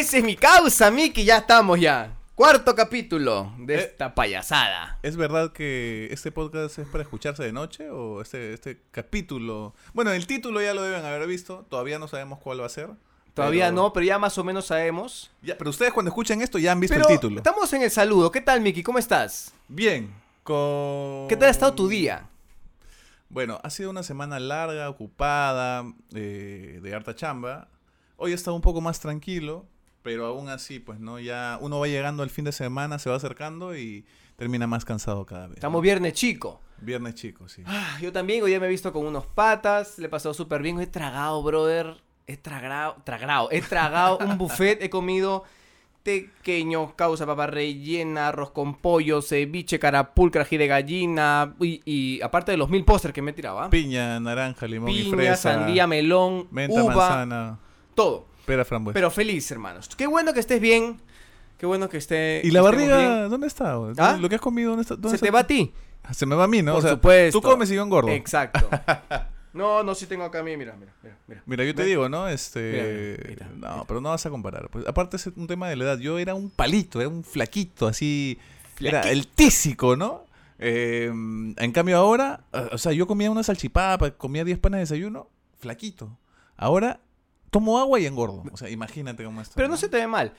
esa es mi causa, Miki. Ya estamos ya. Cuarto capítulo de Eh. esta payasada. ¿Es verdad que este podcast es para escucharse de noche o este, este capítulo? Bueno, el título ya lo deben haber visto, todavía no sabemos cuál va a ser. Todavía pero- no, pero ya más o menos sabemos. Ya, pero ustedes cuando escuchan esto ya han visto Pero el título. estamos en el saludo. ¿Qué tal, Miki? ¿Cómo estás? Bien, con... ¿Qué tal ha estado tu día? Bueno, ha sido una semana larga, ocupada, eh, de harta chamba. Hoy he estado un poco más tranquilo, pero aún así, pues no, ya uno va llegando al fin de semana, se va acercando y termina más cansado cada vez. Estamos viernes chico. Viernes chico, sí. Ah, yo también, hoy día me he visto con unos patas, le he pasado súper bien, he tragado, brother, he tragado, tragado, he tragado un buffet, he comido pequeños, causa papa rellena, arroz con pollo, ceviche, carapulcra, ají de gallina, y, y aparte de los mil pósters que me tiraba, Piña, naranja, limón y piña, fresa. sandía, melón, Menta, uva, manzana, todo. Pera, frambuesa. Pero feliz, hermanos. Qué bueno que estés bien, qué bueno que esté... ¿Y la que barriga bien. dónde está? ¿Ah? ¿Lo que has comido dónde está? dónde Se está? te va a ti. Se me va a mí, ¿no? Por o sea, supuesto. Tú comes y yo engordo. Exacto. No, no, sí tengo acá a mí, mira, mira, mira. mira. Mira, yo te digo, ¿no? Este. Mira, no, pero no vas a comparar. Pues, aparte es un tema de la edad. Yo era un palito, era un flaquito, así. Era el tísico, ¿no? Eh, en cambio ahora, o sea, yo comía una salchipapa, comía 10 panes de desayuno, flaquito. Ahora tomo agua y engordo. O sea, imagínate cómo está. Pero no se te ve mal.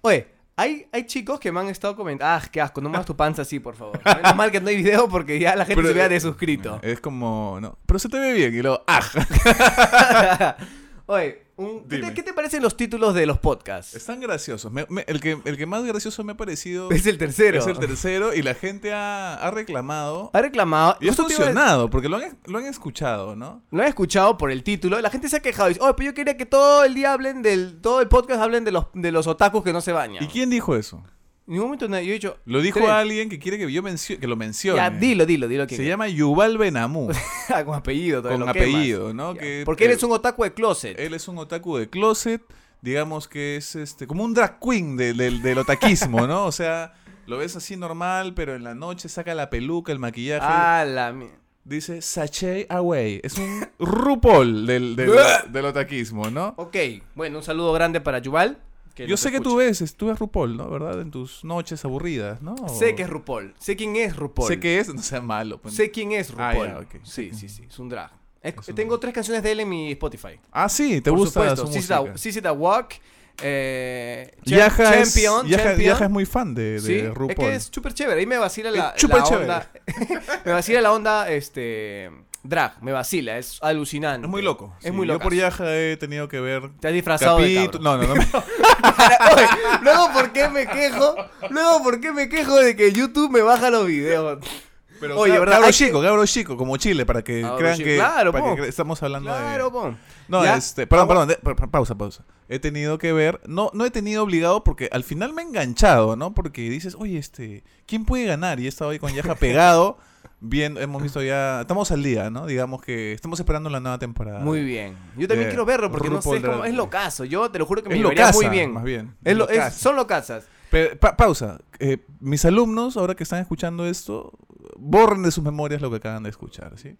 Oye, hay, hay chicos que me han estado comentando. Ah, qué asco, no más tu panza así, por favor. Menos mal que no hay video porque ya la gente Pero, se vea eh, desuscrito. Es como, no. Pero se te ve bien. Y luego, ¡ah! Oye, un- ¿qué, te, Dime. qué te parecen los títulos de los podcasts? Están graciosos. Me- me- el, que, el que más gracioso me ha parecido Es el tercero. es el tercero y la gente ha, ha reclamado. Ha reclamado. Y ha a- funcionado, porque lo han, lo han escuchado, ¿no? Lo han escuchado por el título. La gente se ha quejado. Dice, oye, pero yo quería que todo el día hablen del. Todo el podcast hablen de los, de los otakus que no se bañan. ¿Y quién dijo eso? Ningún momento nadie- yo he dicho. Lo dijo tres. alguien que quiere que yo mencio- que lo mencione. Ya, dilo, dilo, dilo. quién Se es. llama Yuval Benamú, Ah, con apellido, todavía con lo quemas. apellido, ¿no? Que, Porque eh, eres un otaku de closet. Él es un otaku de closet, digamos que es este como un drag queen de- del- del otaquismo, ¿no? O sea, lo ves así normal, pero en la noche saca la peluca, el maquillaje. Ah, la Dice Sachet Away. Es un RuPaul del, del, del otaquismo, ¿no? Ok, bueno, un saludo grande para Yuval. Que Yo sé que tú ves, es- tú ves RuPaul, ¿no? ¿Verdad? En tus noches aburridas, ¿no? Sé que es RuPaul. Sé quién es RuPaul. Sé que es, no sea malo. pues. Sé quién es Ah, RuPaul. ya, ok. Sí, sí, sí. Es un drag. Es- Es un tengo drag. tres canciones de él en mi Spotify. Ah, sí, te Por gusta supuesto. su Sissy música. the, Sissy the Walk. Eh, Yaja es, Champion. Yaja- Champion. Yaja es muy fan de, de Sí, es RuPaul. que es súper chévere. Ahí me vacila la, Es la onda. me vacila la onda, este. Drag, me vacila, es alucinante. Es muy loco. Es sí. muy Yo loco. por Yaja he tenido que ver Te has disfrazado de. No, no, no. me- Oye, luego, ¿por qué me quejo? Luego, ¿por qué me quejo de que YouTube me baja los videos? Pero Oye, ¿verdad? cabro chico, cabro chico, como Chile, para que Cabro crean chico. que, Claro, para que estamos hablando Claro, de... po. No, Ya. este, perdón, perdón, de- pa- pa- pausa, pausa. He tenido que ver, no, no he tenido obligado porque al final me he enganchado, ¿no? Porque dices, oye, este, ¿quién puede ganar? Y he estado ahí con Yaja pegado, bien, hemos visto ya, estamos al día, ¿no? Digamos que estamos esperando la nueva temporada. Muy bien. Yo también quiero verlo porque no sé, es, como, es Race. locazo. Yo te lo juro que me llevaría muy bien. más bien. Es lo- es- son locazas. Pero, pa- pausa. Eh, mis alumnos, ahora que están escuchando esto, borren de sus memorias lo que acaban de escuchar, ¿sí?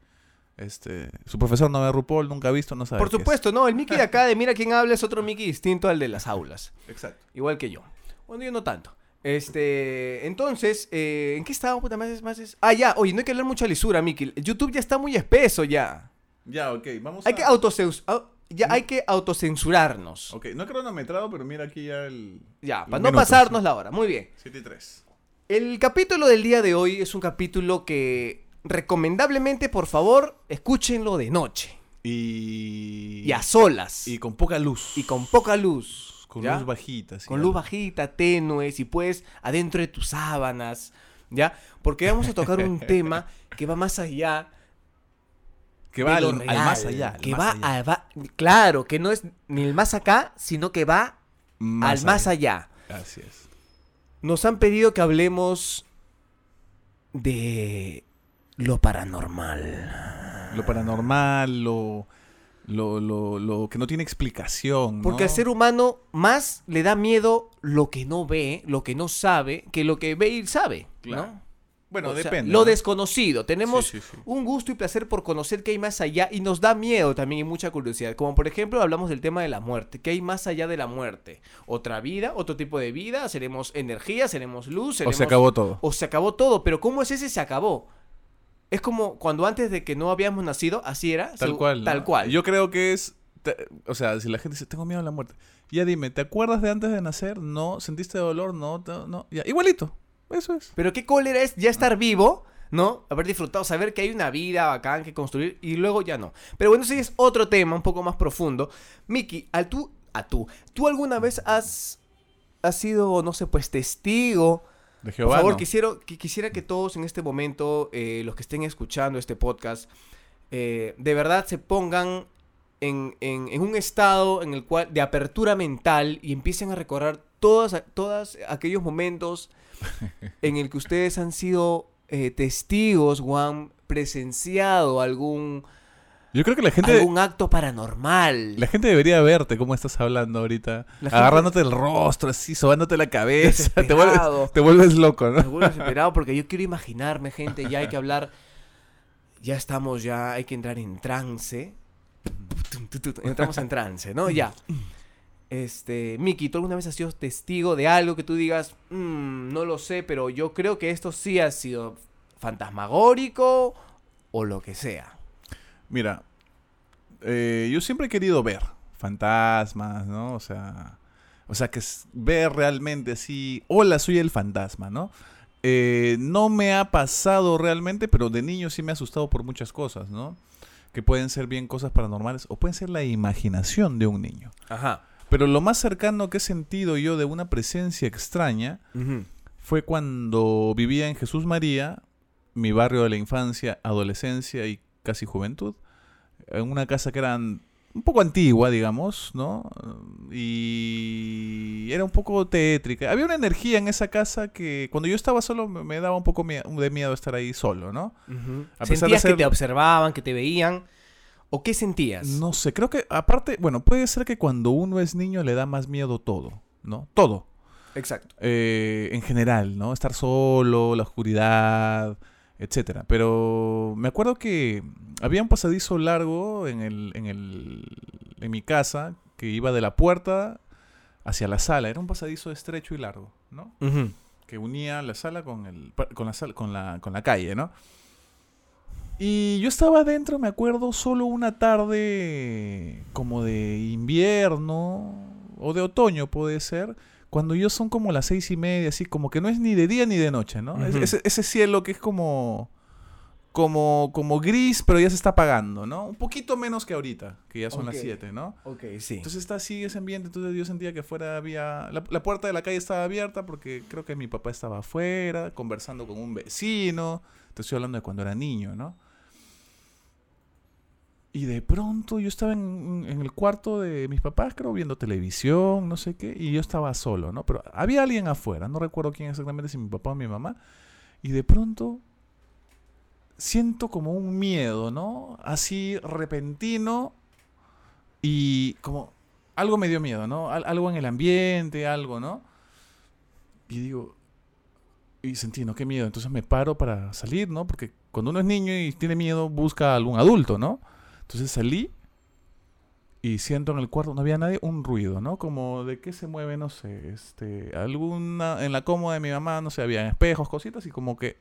Este, su profesor no ve RuPaul, nunca ha visto, no sabe. Por qué es. supuesto, no. El Mickey de acá de Mira quién habla es otro Mickey distinto al de las aulas. Exacto. Igual que yo. Bueno, yo no tanto. Este, entonces, eh, ¿en qué estábamos? Puta, más más es- Ah, ya, oye, no hay que hablar mucha lisura, Mickey. YouTube ya está muy espeso ya. Ya, ok, vamos Hay a... que autocens- au- ya hay que autocensurarnos. Ok, no he cronometrado, pero mira aquí ya el... Ya, para no pasarnos la hora. Muy bien. 7 y 3. El capítulo del día de hoy es un capítulo que recomendablemente, por favor, escúchenlo de noche Y... y a solas Y con poca luz. y con poca luz. Con ¿ya? luz bajita. sí, con luz bajita, tenue, si puedes, adentro de tus sábanas, ¿ya? Porque vamos a tocar un tema que va más allá. Que va al, más allá. al Que más va, allá. a- va- claro, que no es ni el más acá, sino que va al más allá. Así es. Nos han pedido que hablemos de lo paranormal. Lo paranormal, lo... Lo, lo, lo que no tiene explicación. Porque al ser humano más le da miedo lo que no ve, lo que no sabe, que lo que ve y sabe. Claro. ¿no? Bueno, O sea, depende. lo ¿no? desconocido. Tenemos Sí, sí, sí. un gusto y placer por conocer qué hay más allá y nos da miedo también y mucha curiosidad. Como por ejemplo hablamos del tema de la muerte. ¿Qué hay más allá de la muerte? ¿Otra vida? ¿Otro tipo de vida? ¿Seremos energía? ¿Seremos luz? O ¿Seremos... se acabó todo. O se acabó todo. Pero ¿cómo es ese se acabó? Es como cuando antes de que no habíamos nacido, así era. Tal cual. ¿no? Tal cual. Yo creo que es. te- o sea, si la gente dice, tengo miedo a la muerte. Ya dime, ¿te acuerdas de antes de nacer? No. ¿Sentiste dolor? No. te- no. Ya. Igualito. Eso es. Pero qué cólera es ya estar vivo, ¿no? Haber disfrutado, saber que hay una vida bacán que construir y luego ya no. Pero bueno, ese es otro tema un poco más profundo. Miki, al tú, a tú, ¿tú alguna vez has, has sido, no sé, pues testigo? De Por favor, no. quisiera, que, quisiera que todos en este momento, eh, los que estén escuchando este podcast, eh, de verdad se pongan en, en- en un estado en el cual de apertura mental y empiecen a recordar todos todas aquellos momentos en el que ustedes han sido eh, testigos o han presenciado algún, Yo creo que la gente. algún acto paranormal. La gente debería verte cómo estás hablando ahorita. Gente- Agarrándote el rostro, así, sobándote la cabeza. Te vuelves, te vuelves loco, ¿no? vuelvo desesperado porque yo quiero imaginarme, gente, ya hay que hablar. Ya estamos, ya hay que entrar en trance. Entramos en trance, ¿no? Ya. Este, Miki, ¿tú alguna vez has sido testigo de algo que tú digas, "Mm, no lo sé, pero yo creo que esto sí ha sido fantasmagórico o lo que sea? Mira, eh, yo siempre he querido ver fantasmas, ¿no? O sea, o sea que ver realmente así, hola, soy el fantasma, ¿no? Eh, no me ha pasado realmente, pero de niño sí me ha asustado por muchas cosas, ¿no? Que pueden ser bien cosas paranormales o pueden ser la imaginación de un niño. Ajá. Pero lo más cercano que he sentido yo de una presencia extraña fue cuando vivía en Jesús María, mi barrio de la infancia, adolescencia y casi juventud, en una casa que era un poco antigua, digamos, ¿no? Y era un poco tétrica. Había una energía en esa casa que cuando yo estaba solo me daba un poco de miedo estar ahí solo, ¿no? A pesar de ¿Sentías ser- que te observaban, que te veían? ¿O qué sentías? No sé, creo que aparte, bueno, puede ser que cuando uno es niño le da más miedo todo, ¿no? Todo. Exacto. eh, en general, ¿no? Estar solo, la oscuridad, etcétera. Pero me acuerdo que había un pasadizo largo en el, en el, en mi casa que iba de la puerta hacia la sala. Era un pasadizo estrecho y largo, ¿no? Que unía la sala con el con la sala, con la con la calle, ¿no? Y yo estaba adentro, me acuerdo, solo una tarde como de invierno o de otoño puede ser, cuando yo son como las seis y media, así como que no es ni de día ni de noche, ¿no? Ese, ese cielo que es como como como gris, pero ya se está apagando, ¿no? Un poquito menos que ahorita, que ya son las. 7, ¿no? Ok, sí. Entonces está así ese ambiente, entonces yo sentía que afuera había... La, la puerta de la calle estaba abierta porque creo que mi papá estaba afuera, conversando con un vecino. Te estoy hablando de cuando era niño, ¿no? Y de pronto yo estaba en, en el cuarto de mis papás, creo, viendo televisión, no sé qué, y yo estaba solo, ¿no? Pero había alguien afuera, no recuerdo quién exactamente, si mi papá o mi mamá. Y de pronto siento como un miedo, ¿no? Así repentino y como algo me dio miedo, ¿no? Al- algo en el ambiente, algo, ¿no? Y digo, y sentí, ¿no? Qué miedo. Entonces me paro para salir, ¿no? Porque cuando uno es niño y tiene miedo, busca a algún adulto, ¿no? Entonces salí y siento en el cuarto, no había nadie, un ruido, ¿no? Como de qué se mueve, no sé, este, alguna, en la cómoda de mi mamá, no sé, había espejos, cositas y como que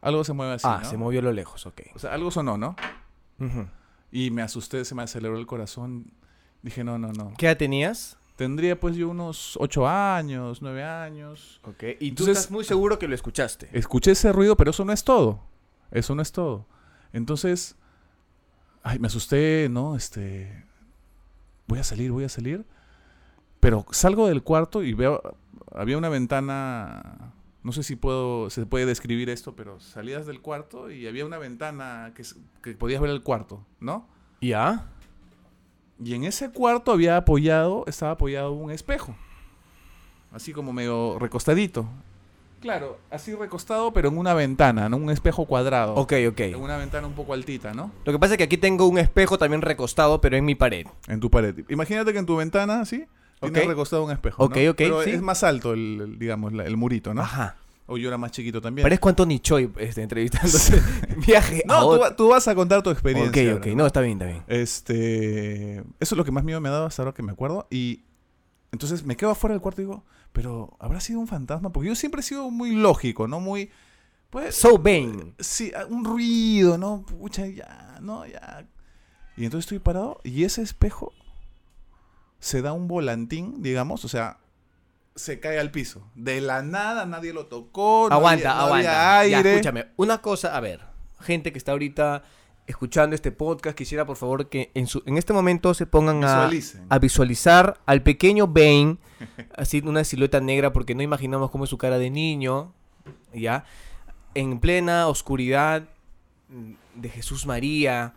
algo se mueve así, ah, ¿no? se movió a lo lejos, ok. O sea, algo sonó, ¿no? Ujú. Y me asusté, se me aceleró el corazón. Dije, no, no, no. ¿Qué edad tenías? Tendría pues yo unos ocho años, nueve años. Ok. Y tú estás muy seguro que lo escuchaste. Escuché ese ruido, pero eso no es todo. Eso no es todo. Entonces, ay, me asusté, ¿no? Este, voy a salir, voy a salir. Pero salgo del cuarto y veo, había una ventana, no sé si puedo, se puede describir esto, pero salías del cuarto y había una ventana que, que podías ver el cuarto, ¿no? ¿Ya? Y en ese cuarto había apoyado, estaba apoyado un espejo. Así como medio recostadito. Claro, así recostado, pero en una ventana, ¿no? Un espejo cuadrado. Ok, ok. En una ventana un poco altita, ¿no? Lo que pasa es que aquí tengo un espejo también recostado, pero en mi pared. En tu pared. Imagínate que en tu ventana, ¿sí? Tienes Ok. recostado un espejo. ¿no? Ok, ok, Pero sí. es más alto, el, el, digamos, la- el murito, ¿no? Ajá. O yo era más chiquito también. Parezco Anthony Choi este, entrevistándose. Viaje a No, tú, otro- va- tú vas a contar tu Ok, experiencia. ok. bro. No, está bien, está bien. Este. Eso es lo que más miedo me ha dado hasta ahora que me acuerdo. Y entonces me quedo afuera del cuarto y digo, pero ¿habrá sido un fantasma? Porque yo siempre he sido muy lógico, ¿no? Muy. Pues. So Bane. Sí, ah, un ruido, ¿no? Pucha, ya, no, ya. Y entonces estoy parado y ese espejo se da un volantín, digamos, o sea, se cae al piso. De la nada nadie lo tocó. no aguanta, había- no había aguanta. Ya, escúchame. Una cosa, a ver. Gente que está ahorita escuchando este podcast, quisiera por favor que en, su, en este momento se pongan a, a visualizar al pequeño Bane, así una silueta negra, porque no imaginamos cómo es su cara de niño, ¿ya? En plena oscuridad de Jesús María,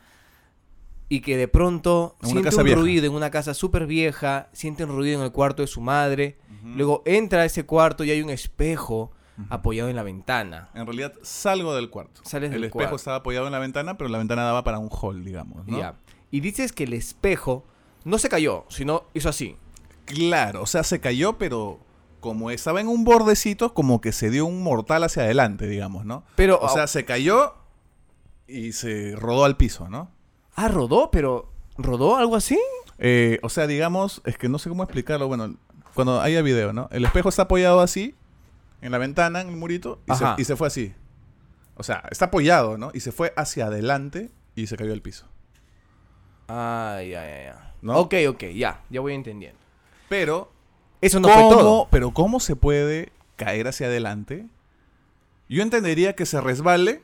y que de pronto siente un vieja. ruido en una casa súper vieja, siente un ruido en el cuarto de su madre, luego entra a ese cuarto y hay un espejo apoyado en la ventana. En realidad salgo del cuarto. Sales el del espejo cuarto. estaba apoyado en la ventana, pero la ventana daba para un hall, digamos, ¿no? Y dices que el espejo no se cayó, sino hizo así. Claro, o sea, se cayó, pero como estaba en un bordecito, como que se dio un mortal hacia adelante, digamos, ¿no? Pero, O sea, se cayó y se rodó al piso, ¿no? ah, rodó, pero ¿rodó algo así? Eh, o sea, digamos, es que no sé cómo explicarlo. Bueno, cuando haya video, ¿no? El espejo está apoyado así, en la ventana, en el murito, y se, Ajá. y se fue así. O sea, está apoyado, ¿no? Y se fue hacia adelante y se cayó al piso. Ah, ya, ya, ya. ¿No? Ok, ok, ya, ya voy entendiendo. Pero, Eso no ¿cómo, fue todo. pero ¿cómo se puede caer hacia adelante? Yo entendería que se resbale,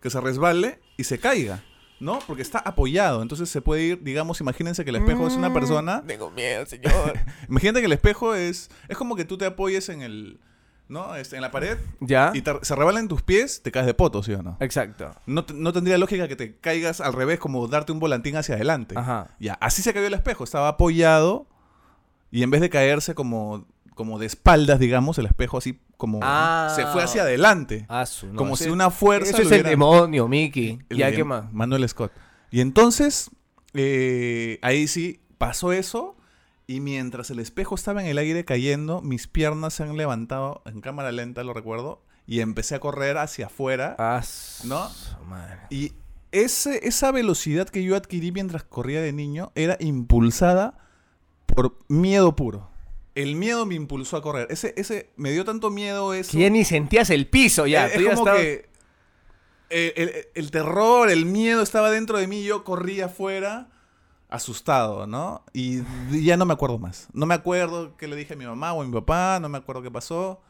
que se resbale y se caiga, ¿no? Porque está apoyado, entonces se puede ir, digamos, imagínense que el espejo es una persona Tengo miedo, señor. Imagínate que el espejo es. Es como que tú te apoyes en el. ¿No? Este, en la pared ¿Ya? y te- se rebalen tus pies, te caes de poto, ¿sí o no? Exacto. No, no tendría lógica que te caigas al revés, como darte un volantín hacia adelante. Ajá. Ya, así se cayó el espejo. Estaba apoyado y en vez de caerse como, como de espaldas, digamos, el espejo así como. Ah. Se fue hacia adelante. Ah, no, como ese- si una fuerza. Eso es el demonio, Mickey. el Ya, de ¿qué más? Manuel Scott. Y entonces, eh, ahí sí pasó eso. Y mientras el espejo estaba en el aire cayendo, mis piernas se han levantado en cámara lenta, lo recuerdo. Y empecé a correr hacia afuera. Ah, su ¿No? madre. Y ese, esa velocidad que yo adquirí mientras corría de niño era impulsada por miedo puro. El miedo me impulsó a correr. Ese, ese, me dio tanto miedo eso. Que ya ni sentías el piso, ya. Es, como estabas- que el, el- el terror, el miedo estaba dentro de mí y yo corría afuera asustado, ¿no? Y ya no me acuerdo más. No me acuerdo qué le dije a mi mamá o a mi papá, no me acuerdo qué pasó.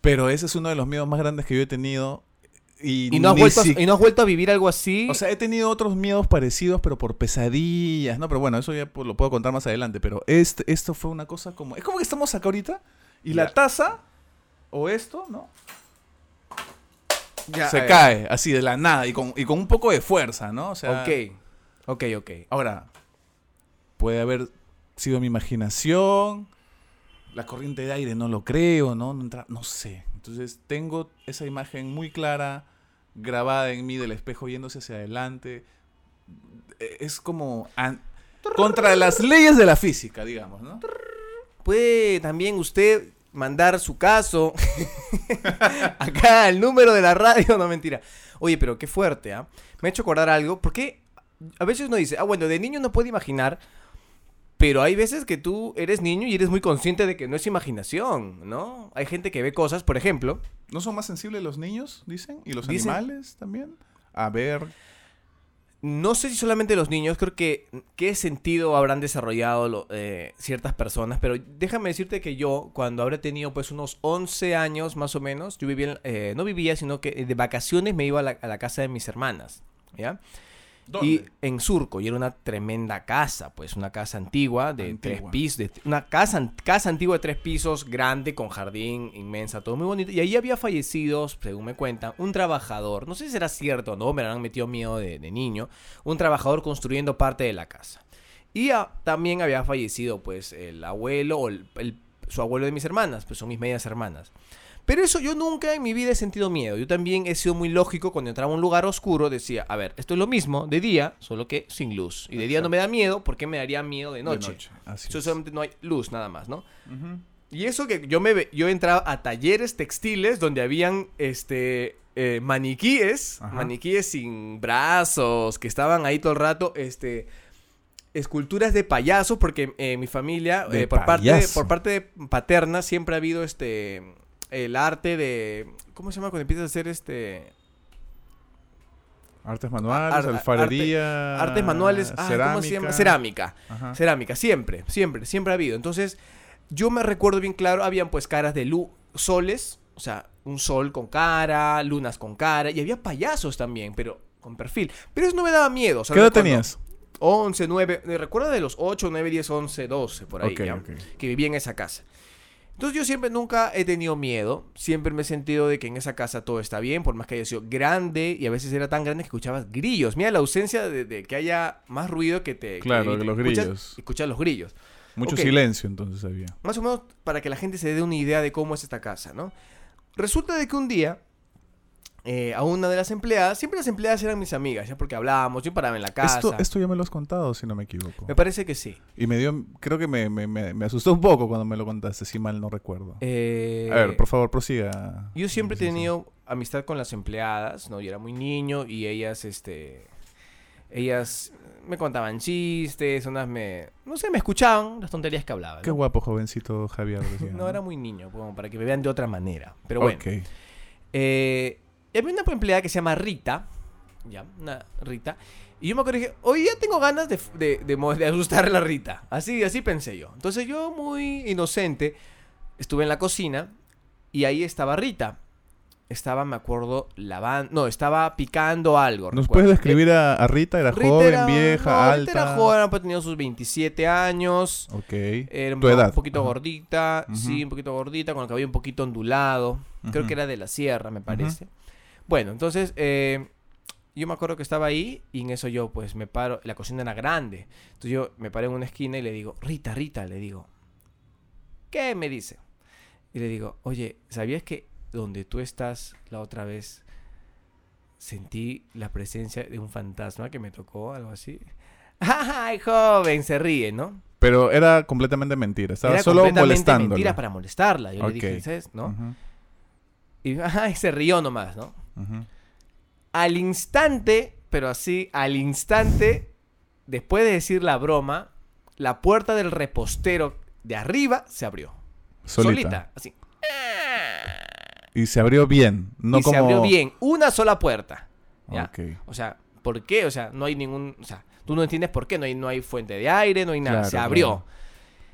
Pero ese es uno de los miedos más grandes que yo he tenido. Y, ¿Y no, has vuelto a, ¿Y no has vuelto a vivir algo así? O sea, he tenido otros miedos parecidos, pero por pesadillas, ¿no? Pero bueno, eso ya lo puedo contar más adelante. Pero este, esto fue una cosa como... Es como que estamos acá ahorita y la taza, o esto, ¿no? Ya, se cae así de la nada y con, y con un poco de fuerza, ¿no? O sea, Ok. Ok, ok. ahora, puede haber sido mi imaginación, la corriente de aire no lo creo, ¿no? No, entra- no sé. Entonces tengo esa imagen muy clara, grabada en mí del espejo yéndose hacia adelante. E- Es como contra las leyes de la física, digamos, ¿no? Puede también usted mandar su caso acá al número de la radio, no mentira. Oye, pero qué fuerte, ¿ah? Me ha hecho acordar algo, porque a veces uno dice, ah, bueno, de niño no puede imaginar, pero hay veces que tú eres niño y eres muy consciente de que no es imaginación, ¿no? Hay gente que ve cosas, por ejemplo, ¿No son más sensibles los niños, dicen? ¿Y los Dicen- animales también? A ver, No sé si solamente los niños, creo que qué sentido habrán desarrollado lo- eh, ciertas personas, pero déjame decirte que yo, cuando habré tenido pues unos 11 años más o menos, yo vivía, en- eh, no vivía, sino que de vacaciones me iba a la, a la casa de mis hermanas, ¿ya? Y en Surco, y era una tremenda casa, pues una casa antigua de tres pisos, de- una casa, casa antigua de tres pisos, grande, con jardín inmensa, todo muy bonito. Y ahí había fallecido, según me cuentan, un trabajador, no sé si será cierto o no, me han metido miedo de, de niño, un trabajador construyendo parte de la casa. Y también había fallecido, pues, el abuelo o el- el- su abuelo de mis hermanas, pues son mis medias hermanas. Pero eso yo nunca en mi vida he sentido miedo. Yo también he sido muy lógico cuando entraba a un lugar oscuro. Decía, a ver, esto es lo mismo de día, solo que sin luz. Y de día no me da miedo, ¿por qué me daría miedo de noche? Así Eso es. solamente no hay luz nada más, ¿no? Y eso que yo me ve- yo entraba a talleres textiles donde habían este eh, maniquíes, Ajá. maniquíes sin brazos, que estaban ahí todo el rato, este esculturas de payasos, porque eh, mi familia, De eh, por parte de, por parte de paterna, siempre ha habido este el arte de. ¿Cómo se llama cuando empiezas a hacer este. Artes manuales, Ar- alfarería. artes manuales? Ah, ¿Cómo se llama? Cerámica. Ajá. Cerámica, siempre, siempre, siempre ha habido. Entonces, yo me recuerdo bien claro, habían pues caras de luz, soles, o sea, un sol con cara, lunas con cara, y había payasos también, pero con perfil. Pero eso no me daba miedo. ¿Qué edad tenías? 11, 9, me recuerdo de los 8, 9, 10, 11, 12, por ahí, Ok, ya, que vivía en esa casa. Entonces yo siempre nunca he tenido miedo, siempre me he sentido de que en esa casa todo está bien, por más que haya sido grande y a veces era tan grande que escuchabas grillos. Mira la ausencia de, de que haya más ruido que te... Claro, que que los escuchas- grillos. Escuchas los grillos. Mucho silencio entonces había. Más o menos para que la gente se dé una idea de cómo es esta casa, ¿no? Resulta de que un día eh, a una de las empleadas, siempre las empleadas eran mis amigas, ya porque hablábamos, yo paraba en la casa. Esto, esto ya me lo has contado, si no me equivoco. Me parece que sí. Y me dio, creo que me, me, me, me asustó un poco cuando me lo contaste, si mal no recuerdo. Eh, A ver, por favor, prosiga. Yo siempre he tenido amistad con las empleadas, ¿no? Yo era muy niño y ellas, este... Ellas me contaban chistes, unas me... No sé, me escuchaban las tonterías que hablaban. Qué ¿no? guapo, jovencito Javier. decía, No, era muy niño, como para que me vean de otra manera. Pero bueno. Ok. Eh, y había una empleada que se llama Rita. Ya, una Rita. Y yo me acuerdo que dije, hoy ya tengo ganas de, de, de, asustar a la Rita. Así, así pensé yo. Entonces yo, muy inocente, estuve en la cocina y ahí estaba Rita. Estaba, me acuerdo, lavando. No, estaba picando algo. ¿Nos recuerdo. puedes describir a, a Rita? ¿Era Rita joven, era- vieja, no, alta? Rita era joven, pues tenía sus 27 años. Ok. Era Tu edad. un poquito Ajá. gordita, sí, un poquito gordita, con el cabello un poquito ondulado. Creo que era de la sierra, me parece. Bueno, entonces eh, yo me acuerdo que estaba ahí y en eso yo pues me paro, la cocina era grande. Entonces yo me paré en una esquina y le digo, Rita, Rita, le digo, ¿qué me dice? Y le digo, oye, ¿sabías que donde tú estás la otra vez sentí la presencia de un fantasma que me tocó, algo así? ¡Ay, joven! Se ríe, ¿no? Pero era completamente mentira. Estaba Era solo molestándola. mentira para molestarla. Yo Ok. le dije, ¿sabes? ¿No? Y ay, se rió nomás, ¿no? Al instante, pero así, al instante, después de decir la broma, la puerta del repostero de arriba se abrió. Solita. Solita, así. Y se abrió bien. No y como... se abrió bien, una sola puerta. O sea, ¿por qué? O sea, no hay ningún... O sea, tú no entiendes por qué. No hay, no hay fuente de aire, no hay nada. Claro, se abrió. claro.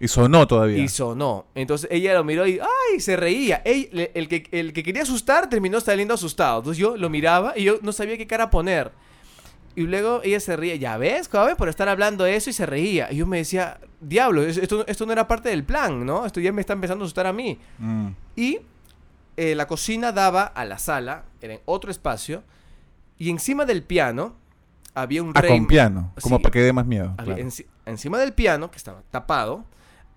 Y sonó todavía. Y sonó. Entonces ella lo miró y ¡ay! se reía. Ey, le- el, que, el que quería asustar terminó saliendo asustado. Entonces yo lo miraba y yo no sabía qué cara poner. Y luego ella se reía. Ya ves, joven, por estar hablando de eso y se reía. Y yo me decía, diablo, es- esto, esto no era parte del plan, ¿no? Esto ya me está empezando a asustar a mí. Mm. Y eh, la cocina daba a la sala, era en otro espacio. Y encima del piano había un Ah, rey. con piano. Como Sí. para que dé más miedo. Había- claro. enci- encima del piano, que estaba tapado,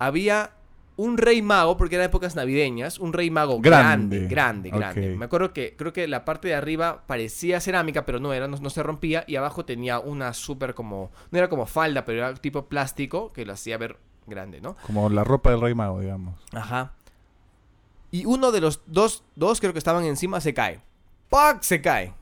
había un rey mago, porque eran épocas navideñas, un rey mago Grande. grande, grande. Me acuerdo que creo que la parte de arriba parecía cerámica, pero no era, no, no se rompía, y abajo tenía una súper como, no era como falda, pero era tipo plástico, que lo hacía ver grande, ¿no? Como la ropa del rey mago, digamos. Ajá. Y uno de los dos, dos creo que estaban encima, se cae. ¡Pac! Se cae.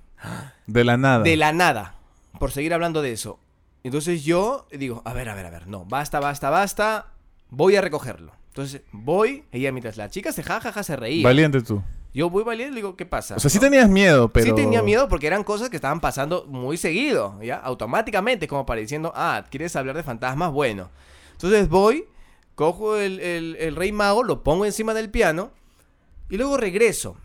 De la nada. De la nada. Por seguir hablando de eso. Entonces yo digo, a ver, a ver, a ver, no, basta, basta, basta. Voy a recogerlo. Entonces voy, ella mientras la chica se jajaja se reía. Valiente tú. Yo voy valiendo y le digo, ¿qué pasa? O sea, sí tenías miedo, pero... Sí tenía miedo porque eran cosas que estaban pasando muy seguido, ¿ya? Automáticamente, como pareciendo, ah, ¿quieres hablar de fantasmas? Bueno. Entonces voy, cojo el, el- el rey mago, lo pongo encima del piano y luego regreso.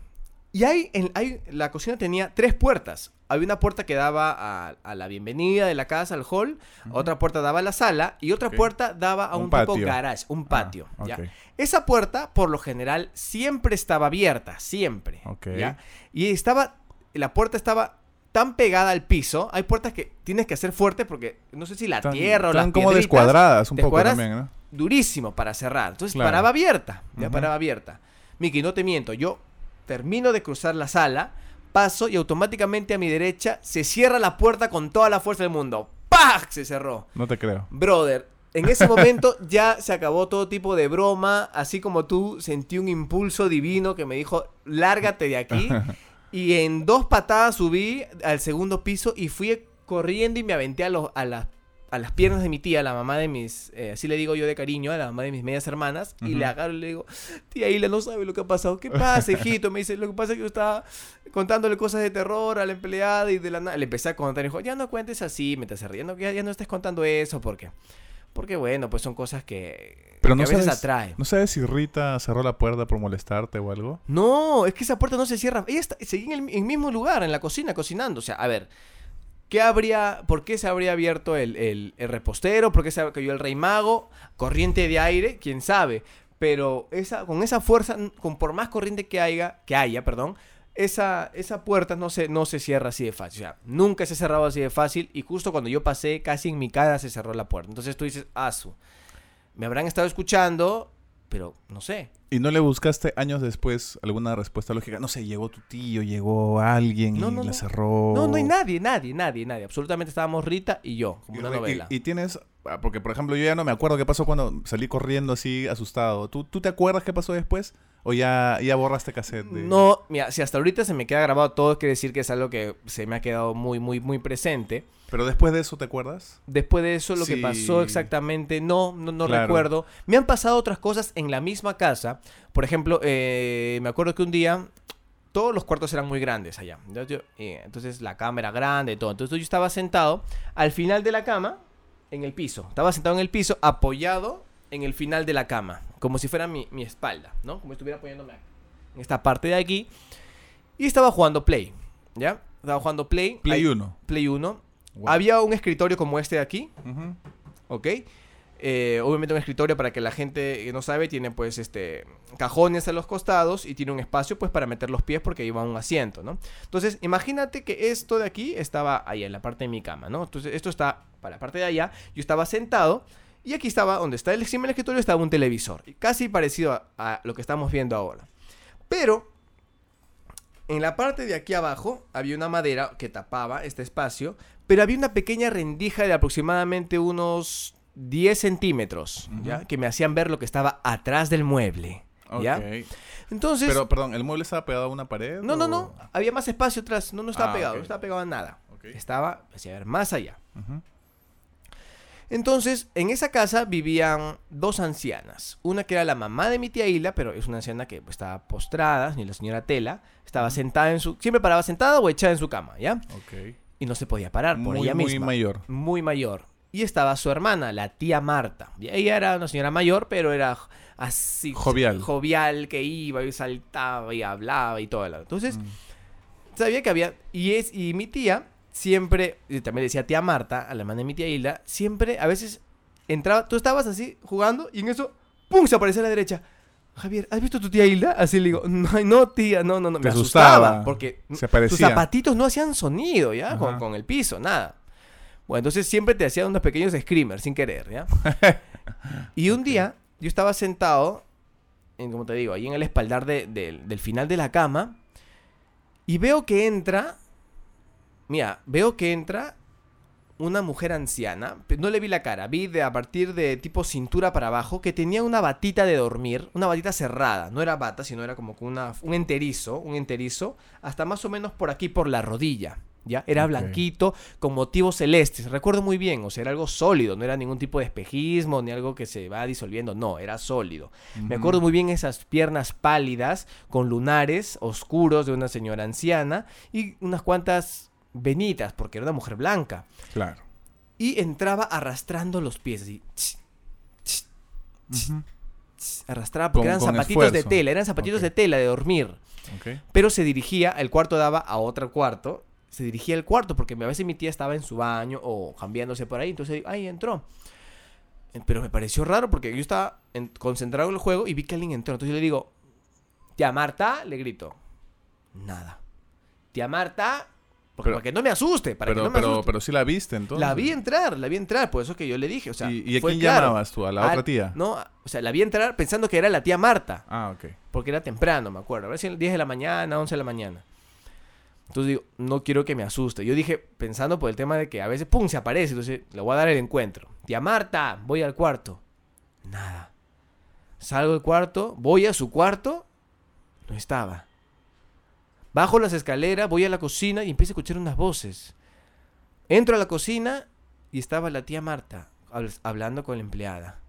Y hay, en, hay, la cocina tenía tres puertas. Había una puerta que daba a, a la bienvenida de la casa, al hall, otra puerta daba a la sala y otra puerta daba a Un un, tipo patio. garage, un patio. Ah, ¿ya? ok. Esa puerta, por lo general, siempre estaba abierta, siempre. Y estaba, la puerta estaba tan pegada al piso. Hay puertas que tienes que hacer fuerte porque no sé si la Tan- tierra o las como descuadradas un poco también, ¿no? Durísimo para cerrar. Entonces Claro. paraba abierta. Ya paraba abierta. Miki, no te miento. Yo termino de cruzar la sala, paso y automáticamente a mi derecha se cierra la puerta con toda la fuerza del mundo. ¡Pah! Se cerró. No te creo. Brother, En ese momento ya se acabó todo tipo de broma, así como tú sentí un impulso divino que me dijo, lárgate de aquí. Y en dos patadas subí al segundo piso y fui corriendo y me aventé a, los, a, las, a las piernas de mi tía, la mamá de mis, eh, así le digo yo de cariño, a la mamá de mis medias hermanas. Y le agarro y le digo, tía Hila, no sabe lo que ha pasado. ¿Qué pasa, hijito? Me dice, lo que pasa es que yo estaba contándole cosas de terror a la empleada y de la nada. Le empecé a contar y dijo, ya no cuentes así, me estás riendo, ya, ya no estés contando eso, porque Porque bueno, pues son cosas que, Pero que no a veces sabes- atraen. ¿No sabes si Rita cerró la puerta por molestarte o algo? No, es que esa puerta no se cierra. Ella está, seguía en el, en el mismo lugar, en la cocina, cocinando. O sea, a ver, ¿qué habría, ¿por qué se habría abierto el, el- repostero? ¿Por qué se cayó el rey mago? Corriente de aire, quién sabe. Pero esa, con esa fuerza, con por más corriente que haya, que haya, perdón, esa, esa puerta no se, no se cierra así de fácil. O sea, nunca se ha cerrado así de fácil. Y justo cuando yo pasé, casi en mi cara se cerró la puerta. Entonces tú dices, asu. Me habrán estado escuchando, pero no sé. ¿Y no le buscaste años después alguna respuesta lógica? No sé, llegó tu tío, llegó alguien No, y no, la cerró. No, no hay nadie, nadie, nadie, nadie. Absolutamente estábamos Rita y yo, como Y, una re- y- novela. y tienes, ah, porque por ejemplo yo ya no me acuerdo qué pasó cuando salí corriendo así asustado. ¿Tú, tú te acuerdas qué pasó después? ¿O ya, ya borraste cassette? de- No, mira, si hasta ahorita se me queda grabado todo, quiere decir que es algo que se me ha quedado muy, muy, muy presente. Pero después de eso, ¿te acuerdas? Después de eso, lo que pasó exactamente, no, no, no Claro. recuerdo. Me han pasado otras cosas en la misma casa. Por ejemplo, eh, me acuerdo que un día todos los cuartos eran muy grandes allá. Entonces la cama era grande y todo. Entonces yo estaba sentado al final de la cama, en el piso. Estaba sentado en el piso, apoyado en el final de la cama, como si fuera mi, mi espalda, ¿no? Como si estuviera apoyándome en esta parte de aquí. Y estaba jugando Play, ¿ya? Estaba jugando Play. Play Ahí- 1. Play 1. Había un escritorio como este de aquí, ¿ok? Eh, obviamente un escritorio para que la gente que no sabe tiene pues este cajones a los costados y tiene un espacio pues para meter los pies porque iba un asiento, ¿no? Entonces imagínate que esto de aquí estaba ahí en la parte de mi cama, ¿no? Entonces esto está para la parte de allá, yo estaba sentado y aquí estaba donde está el encima del escritorio estaba un televisor, casi parecido a, a lo que estamos viendo ahora. Pero en la parte de aquí abajo había una madera que tapaba este espacio, pero había una pequeña rendija de aproximadamente unos 10 centímetros, ¿ya? Que me hacían ver lo que estaba atrás del mueble, ¿ya? Ok. Entonces... Pero, perdón, ¿el mueble estaba pegado a una pared? no, no, o- no, había más espacio atrás, no, no estaba Ah, pegado, no estaba pegado a nada. Estaba, me hacía ver más allá. Ujú. Entonces, en esa casa vivían dos ancianas. Una que era la mamá de mi tía Hila, pero es una anciana que pues, estaba postrada, ni la señora Tela. Estaba sentada en su... Siempre paraba sentada o echada en su cama, ¿ya? Ok. Y no se podía parar por Muy, ella muy misma. mayor. Muy mayor. Y estaba su hermana, la tía Marta. Y ella era una señora mayor, pero era así... Jovial. Jovial, que iba y saltaba y hablaba y todo. Entonces, Mm. sabía que había y es y mi tía siempre y también decía tía Marta a la hermana de mi tía Hilda siempre a veces entraba tú estabas así jugando y en eso pum se aparecía a la derecha Javier ¿has visto tu tía Hilda? así le digo no no tía no no no me asustaba, asustaba. porque Se aparecía. zapatitos no hacían sonido ya con, el piso nada bueno entonces siempre te hacía unos pequeños screamers sin querer ya y un día yo estaba sentado en, como te digo ahí en el espaldar de- del- del final de la cama y veo que entra. Mira, veo que entra una mujer anciana. No le vi la cara, vi de a partir de tipo cintura para abajo que tenía una batita de dormir, una batita cerrada. No era bata, sino era como una, un enterizo, un enterizo, hasta más o menos por aquí, por la rodilla. ¿Ya? Era blanquito, con motivos celestes. Recuerdo muy bien, o sea, era algo sólido, no era ningún tipo de espejismo, ni algo que se va disolviendo, no, era sólido. Me acuerdo muy bien esas piernas pálidas con lunares oscuros de una señora anciana y unas cuantas venitas porque era una mujer blanca. Claro. Y entraba arrastrando los pies así. Ujú. ch, Arrastraba porque Con- eran con zapatitos de esfuerzo. tela, eran zapatitos Ok. de tela de dormir. Ok. Pero se dirigía, el cuarto daba a otro cuarto. Se dirigía al cuarto porque a veces mi tía estaba en su baño o cambiándose por ahí. Entonces ahí entró. Eh, Pero me pareció raro porque yo estaba en- concentrado en el juego y vi que alguien entró. Entonces yo le digo, tía Marta, le grito. Nada. Tía Marta, porque, Pero- para que no me asuste, para Pero, que no me pero, asuste. pero sí la viste entonces. la vi entrar, la vi entrar, por eso que yo le dije. O sea, ¿Y, y a quién claro. llamabas tú? ¿A la Ah, otra tía? No, o sea, la vi entrar pensando que era la tía Marta. Ah, ok. Porque era temprano, me acuerdo. A ver si 10 de la mañana, 11 de la mañana. Entonces digo, no quiero que me asuste. Yo dije, pensando por el tema de que a veces, ¡pum!, se aparece. Entonces le voy a dar el encuentro. Tía Marta, voy al cuarto. Nada. Salgo del cuarto, voy a su cuarto. No estaba. Bajo las escaleras, voy a la cocina y empiezo a escuchar unas voces. Entro a la cocina y estaba la tía Marta habl- hablando con la empleada.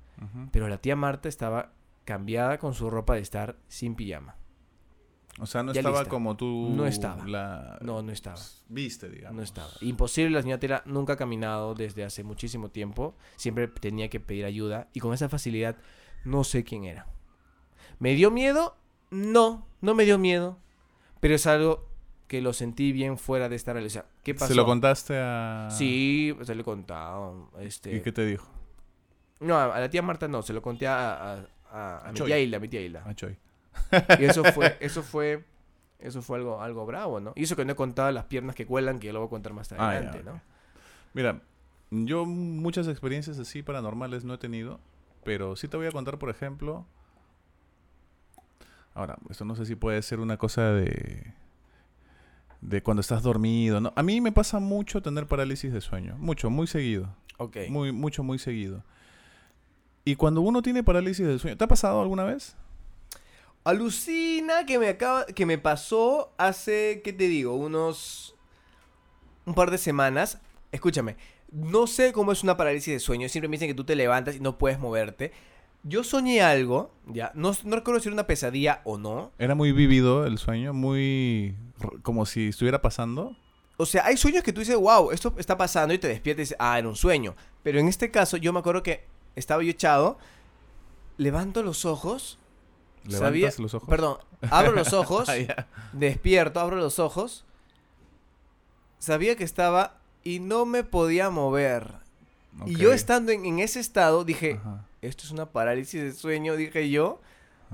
Pero la tía Marta estaba cambiada con su ropa de estar sin pijama. O sea, no Ya estaba lista. como tú No estaba. la No, no estaba. viste, digamos. No estaba. Imposible, la señora Tera nunca ha caminado desde hace muchísimo tiempo. Siempre tenía que pedir ayuda. Y con esa facilidad, no sé quién era. ¿Me dio miedo? No, no me dio miedo. Pero es algo que lo sentí bien fuera de esta realidad. ¿Qué pasó? ¿Se lo contaste a...? Sí, se lo he contado. Este... ¿Y qué te dijo? No, a la tía Marta no, se lo conté a, a, a- a mi tía Hilda, a mi tía Hilda. A Choy. Y eso fue, eso fue, eso fue algo, algo bravo, ¿no? Y eso que no he contado las piernas que cuelan, que ya lo voy a contar más Ah, ya, adelante. ¿no? Mira, yo muchas experiencias así paranormales no he tenido, pero sí te voy a contar, por ejemplo... Ahora, esto no sé si puede ser una cosa de... De cuando estás dormido, ¿no? A mí me pasa mucho tener parálisis de sueño. Mucho, muy seguido. Ok. Muy, mucho, muy seguido. Y cuando uno tiene parálisis de sueño... ¿Te ha pasado alguna vez? Alucina que me acaba, que me pasó hace, ¿qué te digo? Unos, un par de semanas. Escúchame, no sé cómo es una parálisis de sueño. Siempre me dicen que tú te levantas y no puedes moverte. Yo soñé algo, ya, no, no recuerdo si era una pesadilla o no. Era muy vívido el sueño, muy... como si estuviera pasando. O sea, hay sueños que tú dices, wow, esto está pasando y te despiertas y dices, ah, era un sueño. Pero en este caso, yo me acuerdo que estaba yo echado, levanto los ojos, Levantas sabía, los ojos. perdón, abro los ojos, Ah, ya. despierto, abro los ojos, sabía que estaba y no me podía mover. Y yo estando en, en ese estado dije, Ajá. Esto es una parálisis de sueño, dije yo.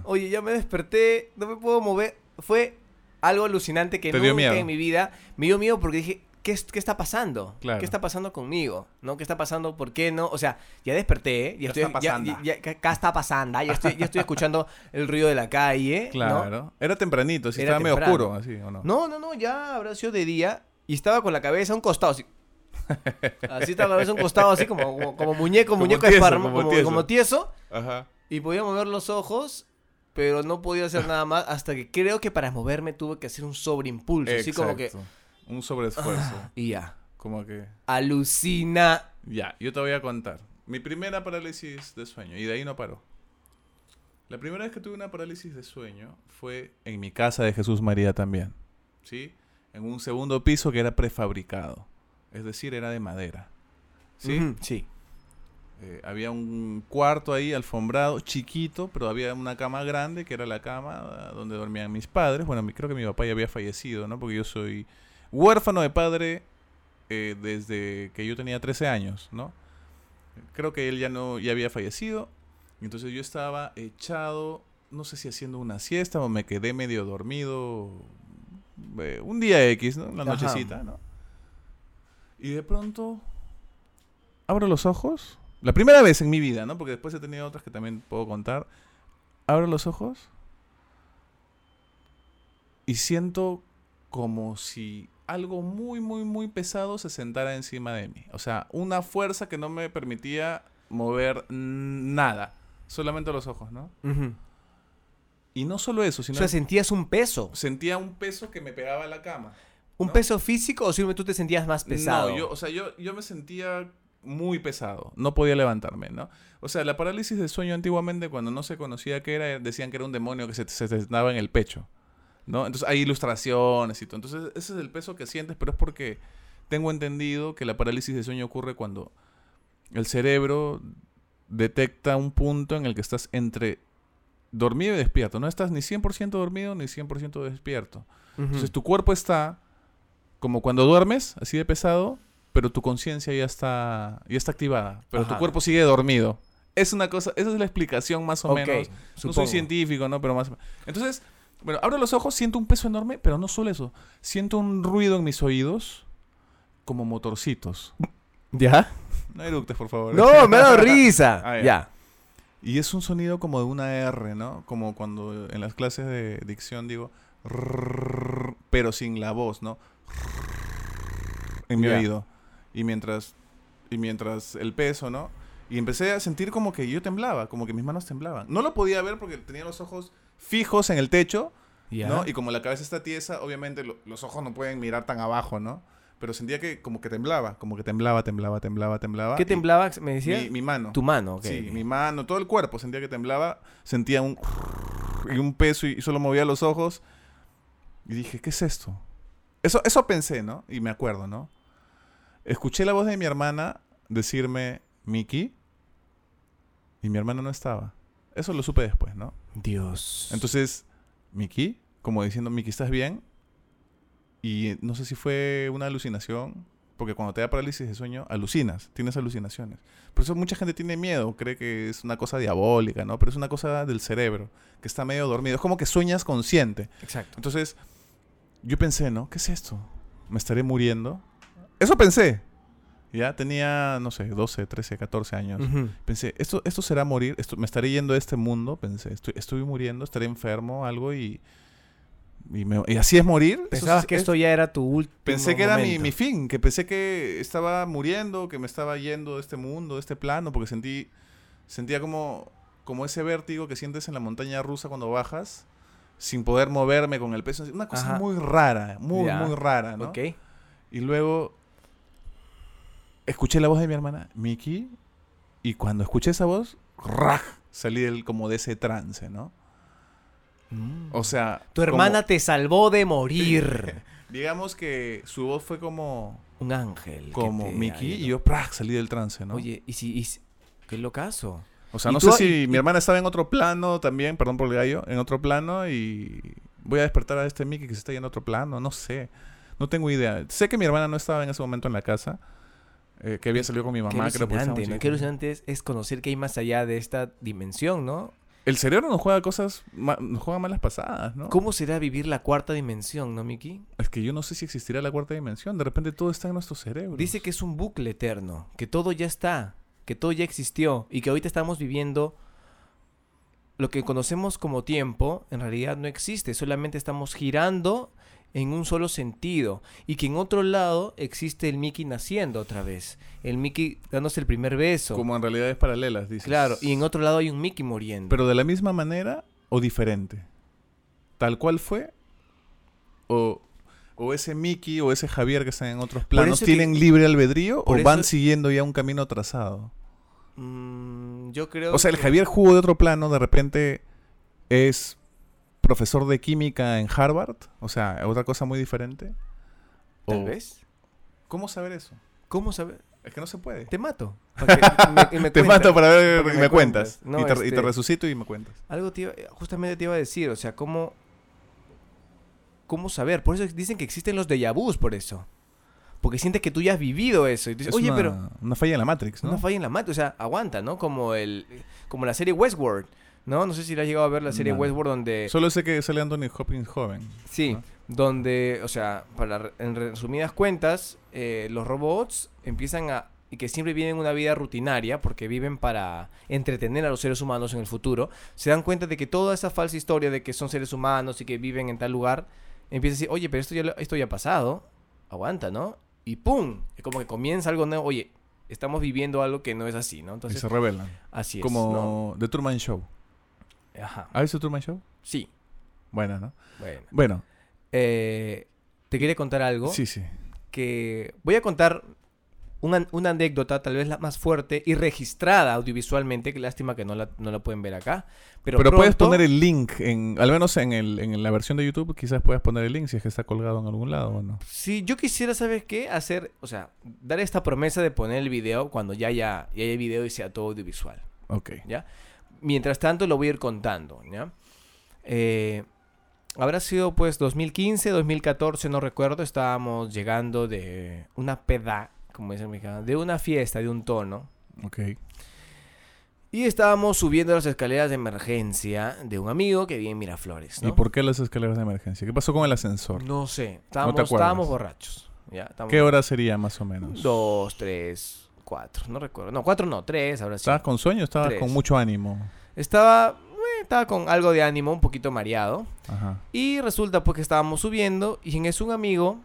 Oye, ya me desperté, no me puedo mover. Fue algo alucinante que nunca miedo. en mi vida me dio miedo porque dije, ¿qué, es- qué está pasando? Claro. ¿Qué está pasando conmigo? ¿No? ¿Qué está pasando? ¿Por qué no? O sea, ya desperté, ya ¿Qué estoy, está ya, pasando? ya- ya- ¿qué está pasando? Ya estoy, ya estoy escuchando el ruido de la calle. ¿no? Claro. Era tempranito, Era estaba medio oscuro, así, ¿o no? No, no, no, ya habrá sido de día y estaba con la cabeza a un costado, así. Así cabeza a un costado, así como, como, como muñeco, Como muñeco tieso, esparma- como tieso. como tieso. Ajá. Y podía mover los ojos, pero no podía hacer nada más hasta que creo que para moverme tuve que hacer un sobreimpulso, así como que... Exacto. Un sobreesfuerzo. Y ya. como que... Alucina. Ya, yo te voy a contar. Mi primera parálisis de sueño, y de ahí no paró. La primera vez que tuve una parálisis de sueño fue en mi casa de Jesús María también. ¿Sí? En un segundo piso que era prefabricado. Es decir, era de madera. ¿Sí? Sí. Eh, había un cuarto ahí alfombrado, chiquito, pero había una cama grande que era la cama ah, donde dormían mis padres. Bueno, mi- creo que mi papá ya había fallecido, ¿no? Porque yo soy huérfano de padre eh, desde que yo tenía 13 años, ¿no? Creo que él ya no ya había fallecido. Entonces yo estaba echado, no sé si haciendo una siesta o me quedé medio dormido eh, un día X, ¿no? La nochecita, ¿no? Y de pronto abro los ojos. La primera vez en mi vida, ¿no? Porque después he tenido otras que también puedo contar. Abro los ojos y siento como si algo muy, muy, muy pesado se sentara encima de mí. O sea, una fuerza que no me permitía mover nada. Solamente los ojos, ¿no? Y no solo eso, O sino sea, sentías un peso. sentía un peso que me pegaba a la cama. ¿Un ¿no? peso físico o simplemente tú te sentías más pesado? No, yo, o sea, yo, yo me sentía muy pesado. No podía levantarme, ¿no? O sea, la parálisis de sueño antiguamente, cuando no se conocía qué era, decían que era un demonio que se, se te en el pecho, ¿no? Entonces hay ilustraciones y todo. Entonces ese es el peso que sientes, pero es porque tengo entendido que la parálisis de sueño ocurre cuando el cerebro detecta un punto en el que estás entre dormido y despierto. No estás ni 100% dormido ni 100% despierto. Entonces tu cuerpo está como cuando duermes, así de pesado, pero tu conciencia ya está, ya está activada, pero tu cuerpo sigue dormido. Es una cosa, esa es la explicación más o menos. No soy científico, ¿no? Pero más Entonces, bueno, abro los ojos, siento un peso enorme, pero no solo eso. Siento un ruido en mis oídos como motorcitos. ¿Ya? No eructes, por favor. No, me dado risa. Ah, ya. ya. Y es un sonido como de una R, ¿no? Como cuando en las clases de dicción digo, pero sin la voz, ¿no? en mi Ya. oído. Y mientras, y mientras el peso, ¿no? Y empecé a sentir como que yo temblaba, como que mis manos temblaban. No lo podía ver porque tenía los ojos fijos en el techo, Ya. ¿no? Y como la cabeza está tiesa, obviamente lo- los ojos no pueden mirar tan abajo, ¿no? Pero sentía que como que temblaba, como que temblaba, temblaba, temblaba, temblaba. ¿Qué y- temblaba? Me decía. Mi, mi mano. Tu mano, ok. Sí, mi mano, todo el cuerpo sentía que temblaba, sentía un y un peso y solo movía los ojos y dije, ¿qué es esto? Eso eso pensé, ¿no? Y me acuerdo, ¿no? Escuché la voz de mi hermana decirme, "Miki", y mi hermana no estaba. Eso lo supe después, ¿no? Dios. Entonces, Miki, como diciendo, Miki, ¿estás bien? Y no sé si fue una alucinación, porque cuando te da parálisis de sueño, alucinas, tienes alucinaciones. Por eso mucha gente tiene miedo, cree que es una cosa diabólica, ¿no? Pero es una cosa del cerebro, que está medio dormido. Es como que sueñas consciente. Exacto. Entonces, yo pensé, ¿no? ¿Qué es esto? ¿Me estaré muriendo? Eso pensé. Ya tenía, no sé, 12, 13, 14 años. Pensé, ¿esto, esto será morir? Esto, ¿Me estaré yendo de este mundo? Pensé, estoy, estoy muriendo, estaré enfermo, algo y... Y, me- y así es morir. Pensabas es- que es- esto ya era tu último. Pensé que era mi, mi fin, que pensé que estaba muriendo, que me estaba yendo de este mundo, de este plano, porque sentí, sentía como, como ese vértigo que sientes en la montaña rusa cuando bajas, sin poder moverme con el peso. Una cosa Ajá. muy rara, muy, Ya. muy rara, ¿no? Ok. Y luego escuché la voz de mi hermana, Miki, y cuando escuché esa voz, ¡raj! salí del, como de ese trance, ¿no? Mm. O sea... Tu hermana como- te salvó de morir. digamos que su voz fue como, Un ángel. como Miki, y yo ¡praj! salí del trance, ¿no? Oye, y si. y si- qué locazo. O sea, no tú- sé si y- mi hermana estaba en otro plano también, perdón por el gallo, en otro plano, y voy a despertar a este Miki que se está yendo a otro plano, no sé. No tengo idea. Sé que mi hermana no estaba en ese momento en la casa, eh, que había salido con mi Qué mamá, creo que alucinante, ¿no? Qué alucinante es, es conocer que hay más allá de esta dimensión, ¿no? El cerebro nos juega cosas, nos juega malas pasadas, ¿no? ¿Cómo será vivir la cuarta dimensión, no, Miki? Es que yo no sé si existirá la cuarta dimensión. De repente todo está en nuestro cerebro. Dice que es un bucle eterno, que todo ya está, que todo ya existió y que ahorita estamos viviendo lo que conocemos como tiempo, en realidad no existe, solamente estamos girando en un solo sentido y que en otro lado existe el Mickey naciendo otra vez, el Mickey dándose el primer beso. Como en realidades paralelas, dice. Claro, y en otro lado hay un Mickey muriendo. Pero de la misma manera o diferente. Tal cual fue. O, o ese Mickey o ese Javier que están en otros planos que- tienen libre albedrío o van eso- siguiendo ya un camino trazado. Mm, yo creo O sea, el Javier jugó de otro plano, de repente es profesor de química en Harvard. O sea, otra cosa muy diferente. Tal O- vez. ¿Cómo saber eso? ¿Cómo saber? Es que no se puede. Te mato. me- me Te mato para ver y me, me cuentas. No, y, te, y te este- resucito y me cuentas. Algo te iba- justamente te iba a decir, o sea, ¿cómo, cómo saber? Por eso dicen que existen los déjà vus, por eso. Porque sientes que tú ya has vivido eso. Y dices, Es Oye, una, pero Una falla en la Matrix, ¿no? no falla en la mata, o sea, aguanta, ¿no? Como el como la serie Westworld, ¿no? No sé si la has llegado a ver la serie No. Westworld donde... Solo sé que sale Anthony Hopkins joven. Sí, ¿no? donde, o sea, para en resumidas cuentas, eh, los robots empiezan a y que siempre viven una vida rutinaria porque viven para entretener a los seres humanos en el futuro, se dan cuenta de que toda esa falsa historia de que son seres humanos y que viven en tal lugar, empieza a decir, oye, pero esto ya, lo- esto ya ha pasado, aguanta, ¿no? Y ¡pum! Es como que comienza algo nuevo, oye, estamos viviendo algo que no es así, ¿no? y Entonces, se revelan. así es. Como The Truman Show. ¿no? Ajá. ¿Has visto Truman Show? Sí, Buena, ¿no? bueno. Bueno, Eh, te quería contar algo. sí, sí. que voy a contar una, una anécdota, tal vez la más fuerte y registrada audiovisualmente, que lástima que no la, no la pueden ver acá. Pero, Pero, puedes poner el link, en, al menos en, el, en la versión de YouTube, quizás puedas poner el link si es que está colgado en algún lado o no. Si yo quisiera, ¿sabes qué? Hacer, o sea, dar esta promesa de poner el video cuando ya haya, ya haya video y sea todo audiovisual, Ok. ¿ya? Mientras tanto lo voy a ir contando, ¿ya? Eh, habrá sido pues 2015, 2014, no recuerdo, estábamos llegando de una peda, como dicen mexicanos, de una fiesta, de un tono, Ok. Y estábamos subiendo las escaleras de emergencia de un amigo que vive en Miraflores, ¿no? ¿Y por qué las escaleras de emergencia? ¿Qué pasó con el ascensor? No sé. Estábamos, te acuerdas? estábamos borrachos. ¿ya? Estábamos- ¿Qué hora sería más o menos? Dos, tres, cuatro. No recuerdo. No, cuatro no, tres, ahora sí. ¿Estabas con sueño estabas Tres. con mucho ánimo? Estaba, eh, estaba con algo de ánimo, un poquito mareado. Ajá. Y resulta pues que estábamos subiendo y en eso un amigo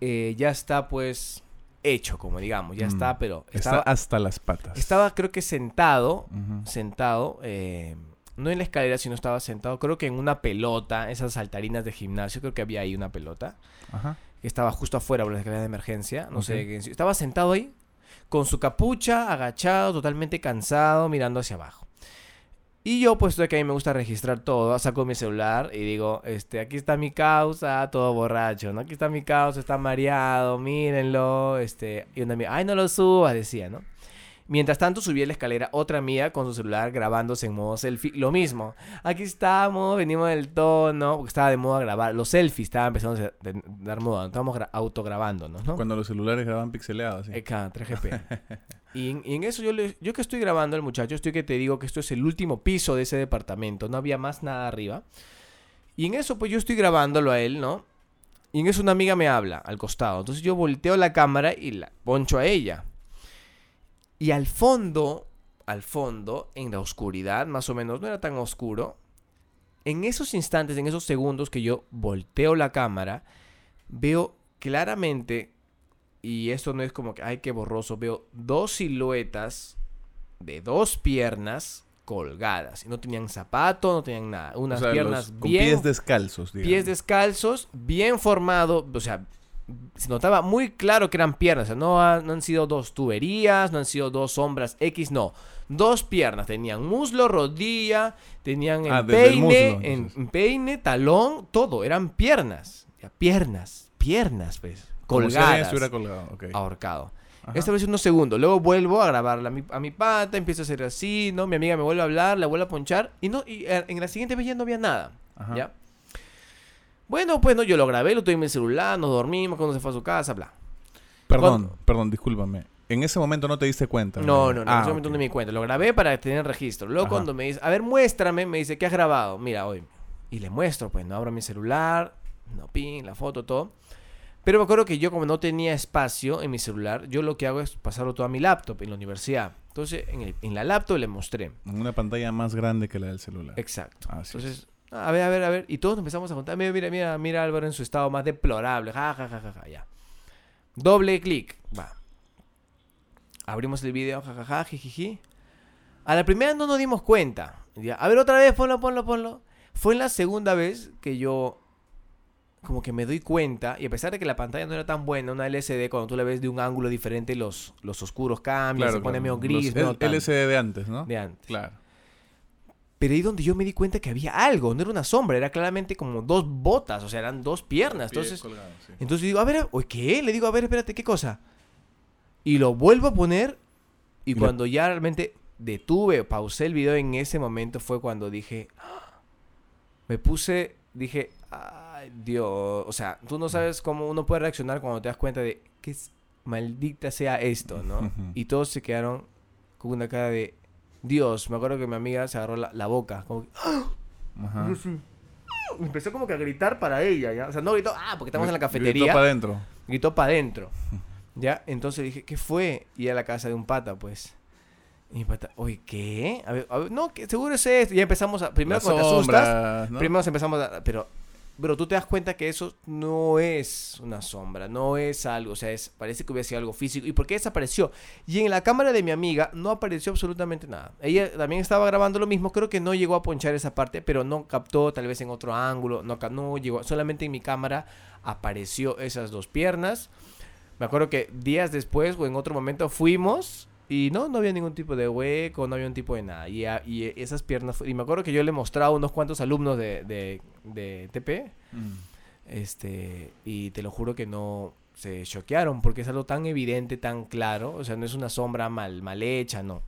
eh, ya está pues hecho, como digamos, ya Mm. está, pero Está estaba, hasta las patas. estaba creo que sentado, sentado, eh, no en la escalera, sino estaba sentado, creo que en una pelota, esas saltarinas de gimnasio, creo que había ahí una pelota, Ajá. que estaba justo afuera por la escalera de emergencia, no sé, Ok. qué- estaba sentado ahí, con su capucha, agachado, totalmente cansado, mirando hacia abajo. Y yo, puesto que a mí me gusta registrar todo, saco mi celular y digo, este, aquí está mi causa, todo borracho, ¿no? Aquí está mi causa, está mareado, mírenlo, este, y amiga, ay, no lo subas, decía, ¿no? Mientras tanto subía la escalera otra amiga con su celular grabándose en modo selfie. Lo mismo. Aquí estamos, venimos del tono. Porque estaba de moda grabar. Los selfies estaban empezando a dar moda. Estábamos gra- autograbándonos, ¿no? Cuando los celulares graban pixeleados. sí. Eh, claro, 3GP. y, en, y en eso yo, le, yo que estoy grabando al muchacho, estoy que te digo que esto es el último piso de ese departamento, no había más nada arriba. Y en eso pues yo estoy grabándolo a él, ¿no? Y en eso una amiga me habla al costado. Entonces yo volteo la cámara y la poncho a ella. Y al fondo, al fondo, en la oscuridad, más o menos, no era tan oscuro. En esos instantes, en esos segundos que yo volteo la cámara, veo claramente y esto no es como que, ay, qué borroso. Veo dos siluetas de dos piernas colgadas. Y no tenían zapato, no tenían nada. O Unas sea, piernas los- con bien. pies descalzos, digamos. pies descalzos, bien formado. O sea, se notaba muy claro que eran piernas. O sea, no, ha- no han sido dos tuberías, no han sido dos sombras X, no. Dos piernas. Tenían muslo, rodilla, tenían Ah, empeine, muslo, en- empeine, talón, todo. Eran piernas. Ya, piernas, piernas, pues. Colgadas colgado. ahorcado. Ajá. Esta vez unos segundos. Luego vuelvo a grabarla a mi, a mi pata, empiezo a hacer así, ¿no? Mi amiga me vuelve a hablar, la vuelve a ponchar. Y no, y eh, en la siguiente vez ya no había nada. Ajá. ¿Ya? Bueno, pues no, yo lo grabé, lo tuve en mi celular, nos dormimos, cuando se fue a su casa, bla. Perdón, Cuando- perdón, discúlpame. En ese momento no te diste cuenta. No, no, no, en Ah, ese momento ok. no me di cuenta. Lo grabé para tener registro. Luego Ajá. cuando me dice, a ver, muéstrame, me dice, ¿qué has grabado? Mira, hoy. Y le muestro, pues, no abro mi celular, no pin, la foto, todo. Pero me acuerdo que yo como no tenía espacio en mi celular, yo lo que hago es pasarlo todo a mi laptop en la universidad. Entonces, en, el- en la laptop le mostré. En una pantalla más grande que la del celular. Exacto. Así es. Entonces, a ver, a ver, a ver. Y todos empezamos a contar. Mira, mira, mira, mira Álvaro en su estado más deplorable. Ja, ja, ja, ja, ja, ya. Doble clic. Va. Abrimos el video, ja, ja, ja, jijiji. A la primera no nos dimos cuenta. Ya. A ver, otra vez, ponlo, ponlo, ponlo. Fue en la segunda vez que yo como que me doy cuenta, y a pesar de que la pantalla no era tan buena, una LCD, cuando tú la ves de un ángulo diferente, los, los oscuros cambian, se pone medio gris, Los no LCD de antes, ¿no? de antes. Claro. Pero ahí donde yo me di cuenta que había algo, no era una sombra, era claramente como dos botas, o sea, eran dos piernas. Entonces, sí. entonces digo, a ver, ¿oye, ¿qué? Le digo, a ver, espérate, ¿qué cosa? Y lo vuelvo a poner y cuando ya realmente detuve, pausé el video en ese momento fue cuando dije, ¡ah! me puse, dije, ay Dios, o sea, tú no sabes cómo uno puede reaccionar cuando te das cuenta de que maldita sea esto, ¿no? Y todos se quedaron con una cara de Dios. Me acuerdo que mi amiga se agarró la, la boca, como que, Ajá. empezó como que a gritar para ella, ¿ya? O sea, no gritó, ah, porque estamos en la Gritó cafetería. para adentro. Gritó para adentro. ¿Ya? Entonces dije, ¿qué fue? Y a la casa de un pata, pues. Y mi pata, oye, ¿qué? A ver, a ver, no, que seguro es esto. Y ya empezamos a. Primero cuando te asustas, primero empezamos a. Pero, pero tú te das cuenta que eso no es una sombra, no es algo. O sea, es, parece que hubiera sido algo físico. ¿Y por qué desapareció? Y en la cámara de mi amiga no apareció absolutamente nada. Ella también estaba grabando lo mismo. Creo que no llegó a ponchar esa parte, pero no captó tal vez en otro ángulo. No, no llegó. Solamente en mi cámara apareció esas dos piernas. Me acuerdo que días después o en otro momento fuimos y no, no había ningún tipo de hueco, no había un tipo de nada. Y, a- y esas piernas, y me acuerdo que yo le mostraba a unos cuantos alumnos de, de, de TP, Mm. este, y te lo juro que no se choquearon porque es algo tan evidente, tan claro, o sea, no es una sombra mal, mal hecha, no.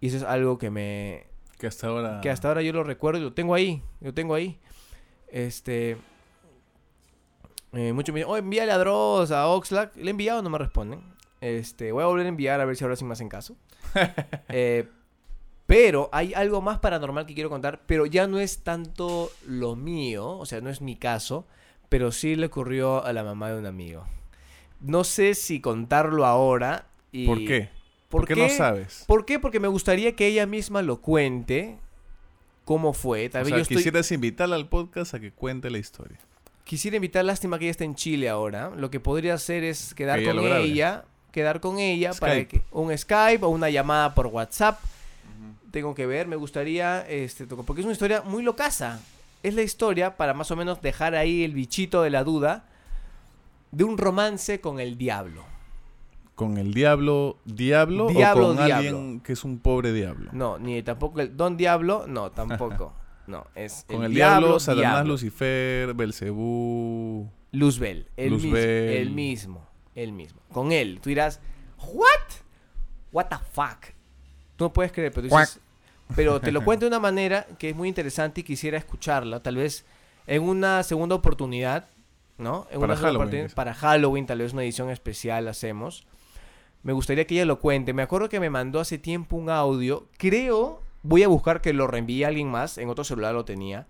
Y eso es algo que me, Que hasta ahora. que hasta ahora yo lo recuerdo y lo tengo ahí, lo tengo ahí. Este. Eh, muchos me dicen, oh, envíale a Dross, a Oxlack. Le he enviado, no me responden. Este, voy a volver a enviar a ver si ahora sí me hacen caso. Eh, pero hay algo más paranormal que quiero contar, pero ya no es tanto lo mío, o sea, no es mi caso, pero sí le ocurrió a la mamá de un amigo. No sé si contarlo ahora. Y ¿Por qué? ¿Por, ¿Por qué no sabes? ¿Por qué? Porque me gustaría que ella misma lo cuente cómo fue. Tal O vez sea, yo estoy... quisieras invitarla al podcast a que cuente la historia. quisiera invitar, lástima que ella está en Chile ahora. Lo que podría hacer es quedar Que ella con ella, quedar con ella para que un Skype o una llamada por WhatsApp. Tengo que ver, me gustaría, este, porque es una historia muy locaza. Es la historia, para más o menos dejar ahí el bichito de la duda, de un romance con el diablo. ¿Con el diablo diablo, Diablo, o con diablo. alguien que es un pobre diablo? No, ni tampoco el Don Diablo, no, tampoco. No, es Con el, diablo, Satanás, diablo. Lucifer, Belcebú. Luzbel, el mismo, Luzbel. el mismo, el mismo. Con él, tú dirás, ¿what? What the fuck? Tú no puedes creer, pero tú dices, pero te lo cuento de una manera que es muy interesante y quisiera escucharla, tal vez en una segunda oportunidad, ¿no? En Para una segunda Halloween, oportunidad- para Halloween, tal vez una edición especial hacemos. Me gustaría que ella lo cuente. Me acuerdo que me mandó hace tiempo un audio. Creo, voy a buscar que lo reenvíe a alguien más. En otro celular lo tenía.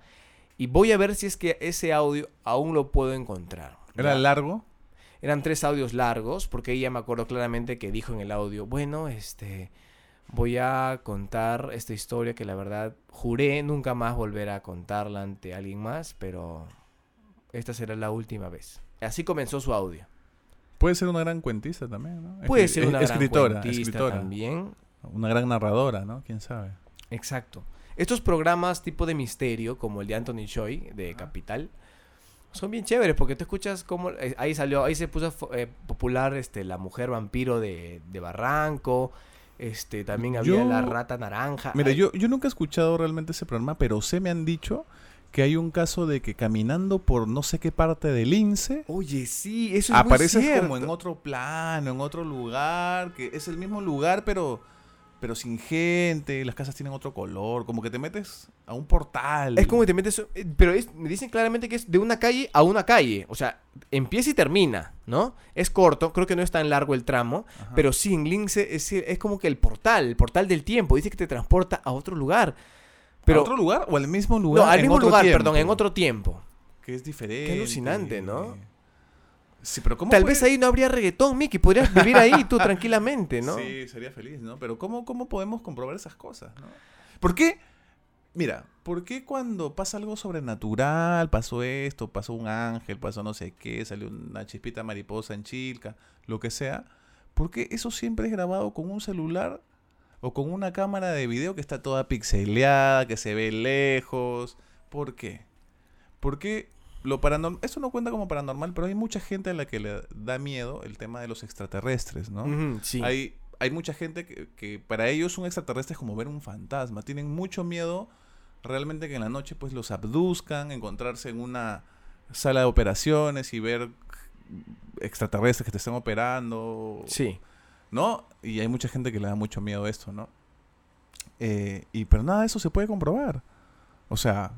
Y voy a ver si es que ese audio aún lo puedo encontrar. ¿Era largo? Eran tres audios largos, porque ella me acuerdo claramente que dijo en el audio, bueno, este, voy a contar esta historia que la verdad juré nunca más volver a contarla ante alguien más, pero esta será la última vez. Así comenzó su audio. Puede ser una gran cuentista también, ¿no? Puede ser una gran escritora, cuentista escritora. también. Una gran narradora, ¿no? ¿Quién sabe? Exacto. Estos programas tipo de misterio, como el de Anthony Choi, de Capital, son bien chéveres porque tú escuchas cómo... eh, ahí salió, ahí se puso eh, popular este, la mujer vampiro de, de Barranco, este, también había Yo- la rata naranja. Mira, Ay, yo, yo nunca he escuchado realmente ese programa, pero sé me han dicho que hay un caso de que caminando por no sé qué parte del INSE, Oye, sí, eso es apareces muy como en otro plano, en otro lugar, que es el mismo lugar, pero, pero sin gente, las casas tienen otro color, como que te metes a un portal. Es como que te metes... eh, Pero es- me dicen claramente que es de una calle a una calle. O sea, empieza y termina, ¿no? Es corto, creo que no es tan largo el tramo. Ajá. Pero sí, en Lince es, es como que el portal, el portal del tiempo. Dice que te transporta a otro lugar. Pero, ¿A otro lugar o al mismo lugar? no, al mismo lugar, tiempo? perdón, en otro tiempo. Que es diferente. Qué alucinante, ¿no? Sí, pero ¿cómo Tal puede- vez ahí no habría reggaetón, Mickey. Podrías vivir ahí tú tranquilamente, ¿no? Sí, sería feliz, ¿no? Pero ¿cómo, cómo podemos comprobar esas cosas, no? ¿Por qué? Mira, ¿por qué cuando pasa algo sobrenatural, pasó esto, pasó un ángel, pasó no sé qué, salió una chispita mariposa en Chilca, lo que sea? ¿Por qué eso siempre es grabado con un celular o con una cámara de video que está toda pixeleada, que se ve lejos? ¿Por qué? Porque lo paranormal, eso no cuenta como paranormal, pero hay mucha gente a la que le da miedo el tema de los extraterrestres, ¿no? Sí. Hay, hay mucha gente que, que para ellos un extraterrestre es como ver un fantasma. Tienen mucho miedo realmente que en la noche pues los abduzcan, encontrarse en una sala de operaciones y ver extraterrestres que te están operando. Sí. ¿No? Y hay mucha gente que le da mucho miedo a esto, ¿no? Eh, y pero nada de eso se puede comprobar. O sea...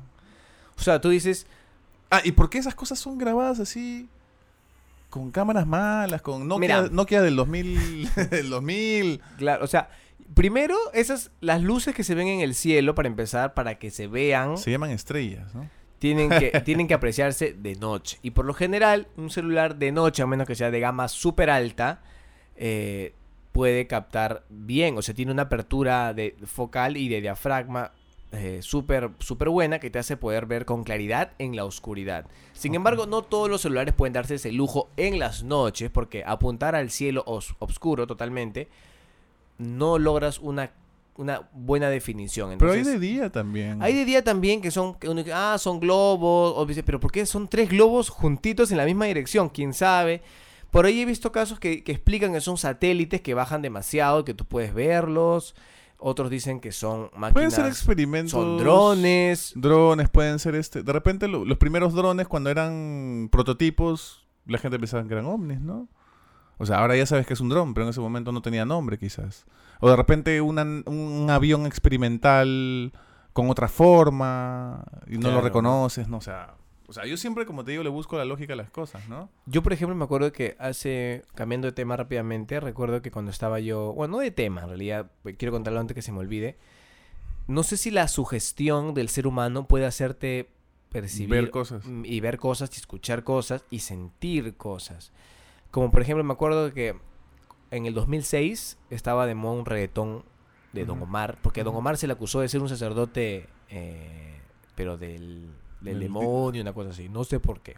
O sea, tú dices, Ah, ¿y por qué esas cosas son grabadas así? Con cámaras malas, con Nokia, Mira. Nokia del 2000, del 2000. claro, o sea, primero esas, las luces que se ven en el cielo, para empezar, para que se vean, Se llaman estrellas, ¿no? tienen que, tienen que apreciarse de noche. Y por lo general, un celular de noche, a menos que sea de gama súper alta, eh, puede captar bien. O sea, tiene una apertura de focal y de diafragma eh, súper súper buena que te hace poder ver con claridad en la oscuridad. Sin embargo, no todos los celulares pueden darse ese lujo en las noches, porque apuntar al cielo os- oscuro totalmente, no logras una, una buena definición. Pero hay de día también. hay de día también que son, que uno ah, son globos, o dice, pero ¿por qué son tres globos juntitos en la misma dirección? ¿Quién sabe? Por ahí he visto casos que, que explican que son satélites que bajan demasiado, que tú puedes verlos. Otros dicen que son Pueden máquinas, ser experimentos. son drones. Drones, pueden ser este. De repente, lo- los primeros drones, cuando eran prototipos, la gente pensaba que eran ovnis, ¿no? O sea, ahora ya sabes que es un dron, pero en ese momento no tenía nombre, quizás. O de repente una- un avión experimental con otra forma y no Claro. lo reconoces, ¿no? O sea, o sea, yo siempre, como te digo, le busco la lógica a las cosas, ¿no? Yo, por ejemplo, me acuerdo que hace, cambiando de tema rápidamente, recuerdo que cuando estaba yo, bueno, no de tema, en realidad, eh, quiero contarlo antes que se me olvide. No sé si la sugestión del ser humano puede hacerte percibir Ver cosas. mm, y ver cosas y escuchar cosas y sentir cosas. Como por ejemplo, me acuerdo que en el 2006 estaba de moda un reggaetón de Don. Omar, porque Don. Omar se le acusó de ser un sacerdote, eh, pero del, del demonio, una cosa así, no sé por qué.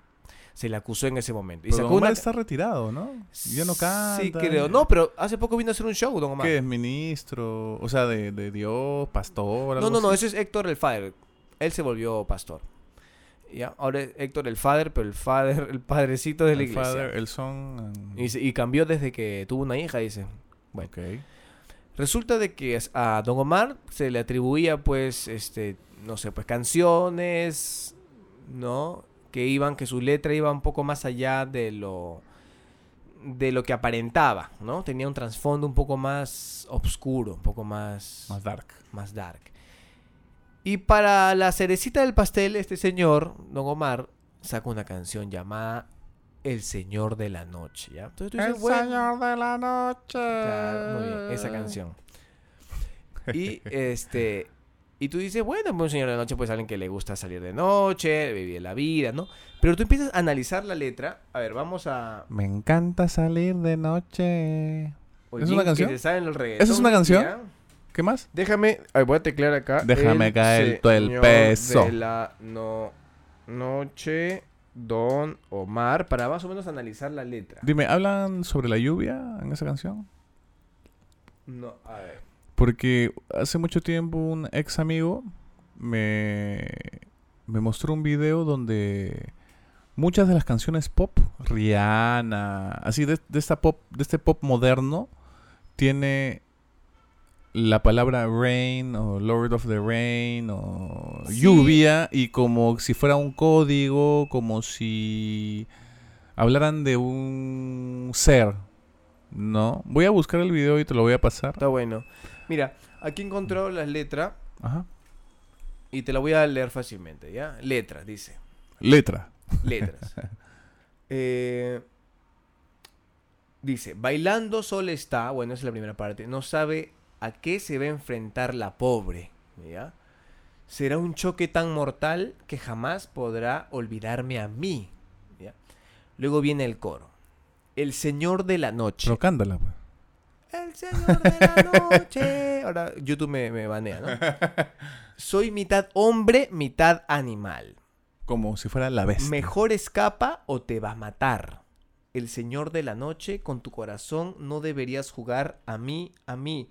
Se le acusó en ese momento. Y Pero sacó Don Omar una- está retirado, ¿no? Ya no canta. Sí, creo. No, pero hace poco vino a hacer un show, Don Omar. ¿Qué es ministro? O sea, de, de Dios, pastor. No, algo no, no, así? ese es Héctor el Father. Él se volvió pastor. ¿Ya? Ahora es Héctor el Father, pero el Father, el padrecito de la El iglesia. Father, el son. and- Y, y cambió desde que tuvo una hija, dice. Bueno. Ok. Resulta de que a Don Omar se le atribuía, pues, este, no sé, pues canciones, ¿no? Que iban, que su letra iba un poco más allá de lo de lo que aparentaba, ¿no? Tenía un trasfondo un poco más oscuro, un poco más, Más dark. más dark. Y para la cerecita del pastel, este señor, Don Omar, saca una canción llamada El Señor de la Noche, ¿ya? Entonces tú dices, bueno, de la noche. Claro, muy bien, esa canción. Y este y tú dices, bueno, pues un señor de noche pues alguien que le gusta salir de noche, vivir la vida, ¿no? Pero tú empiezas a analizar la letra. A ver, vamos a Me encanta salir de noche. ¿Es una canción? Que ¿Esa es una canción? ¿Qué más? Déjame, a ver, voy a teclear acá. Déjame caer todo el peso. De la no, noche, Don Omar, para más o menos analizar la letra. Dime, ¿hablan sobre la lluvia en esa canción? No, a ver. Porque hace mucho tiempo un ex amigo me, me mostró un video donde muchas de las canciones pop, Rihanna, así de, de esta pop, de este pop moderno, tiene la palabra rain o Lord of the Rain o Sí. lluvia y como si fuera un código, como si hablaran de un ser, ¿no? Voy a buscar el video y te lo voy a pasar. Está bueno. Mira, aquí encontró las letras Ajá. y te la voy a leer fácilmente, ¿ya? Letras, dice. Letra. Letras. Eh, dice, bailando sol está, bueno, esa es la primera parte, no sabe a qué se va a enfrentar la pobre, ¿ya? Será un choque tan mortal que jamás podrá olvidarme a mí, ¿ya? Luego viene el coro. El señor de la noche. Pero pues. El señor de la noche. Ahora YouTube me, me banea, ¿no? Soy mitad hombre, mitad animal. Como si fuera la bestia. Mejor escapa o te va a matar. El señor de la noche, con tu corazón no deberías jugar a mí, a mí,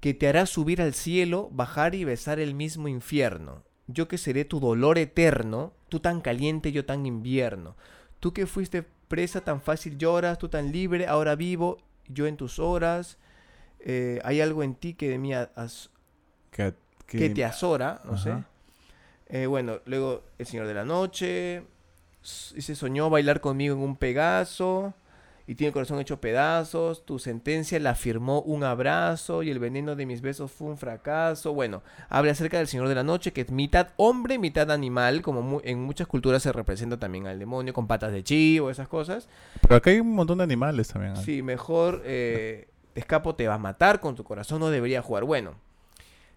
que te hará subir al cielo, bajar y besar el mismo infierno. Yo que seré tu dolor eterno, tú tan caliente, yo tan invierno. Tú que fuiste presa tan fácil lloras, tú tan libre, ahora vivo, yo en tus horas. Eh, hay algo en ti que de mí as- Que, que- que te azora, no sé. Eh, bueno, luego El Señor de la Noche. Y se soñó bailar conmigo en un Pegaso. Y tiene el corazón hecho pedazos. Tu sentencia la firmó un abrazo. Y el veneno de mis besos fue un fracaso. Bueno, habla acerca del Señor de la Noche, que es mitad hombre, mitad animal. Como mu- en muchas culturas se representa también al demonio con patas de chivo, esas cosas. Pero acá hay un montón de animales también. ¿eh? Sí, mejor eh, te escapo, te va a matar, con tu corazón no debería jugar. Bueno,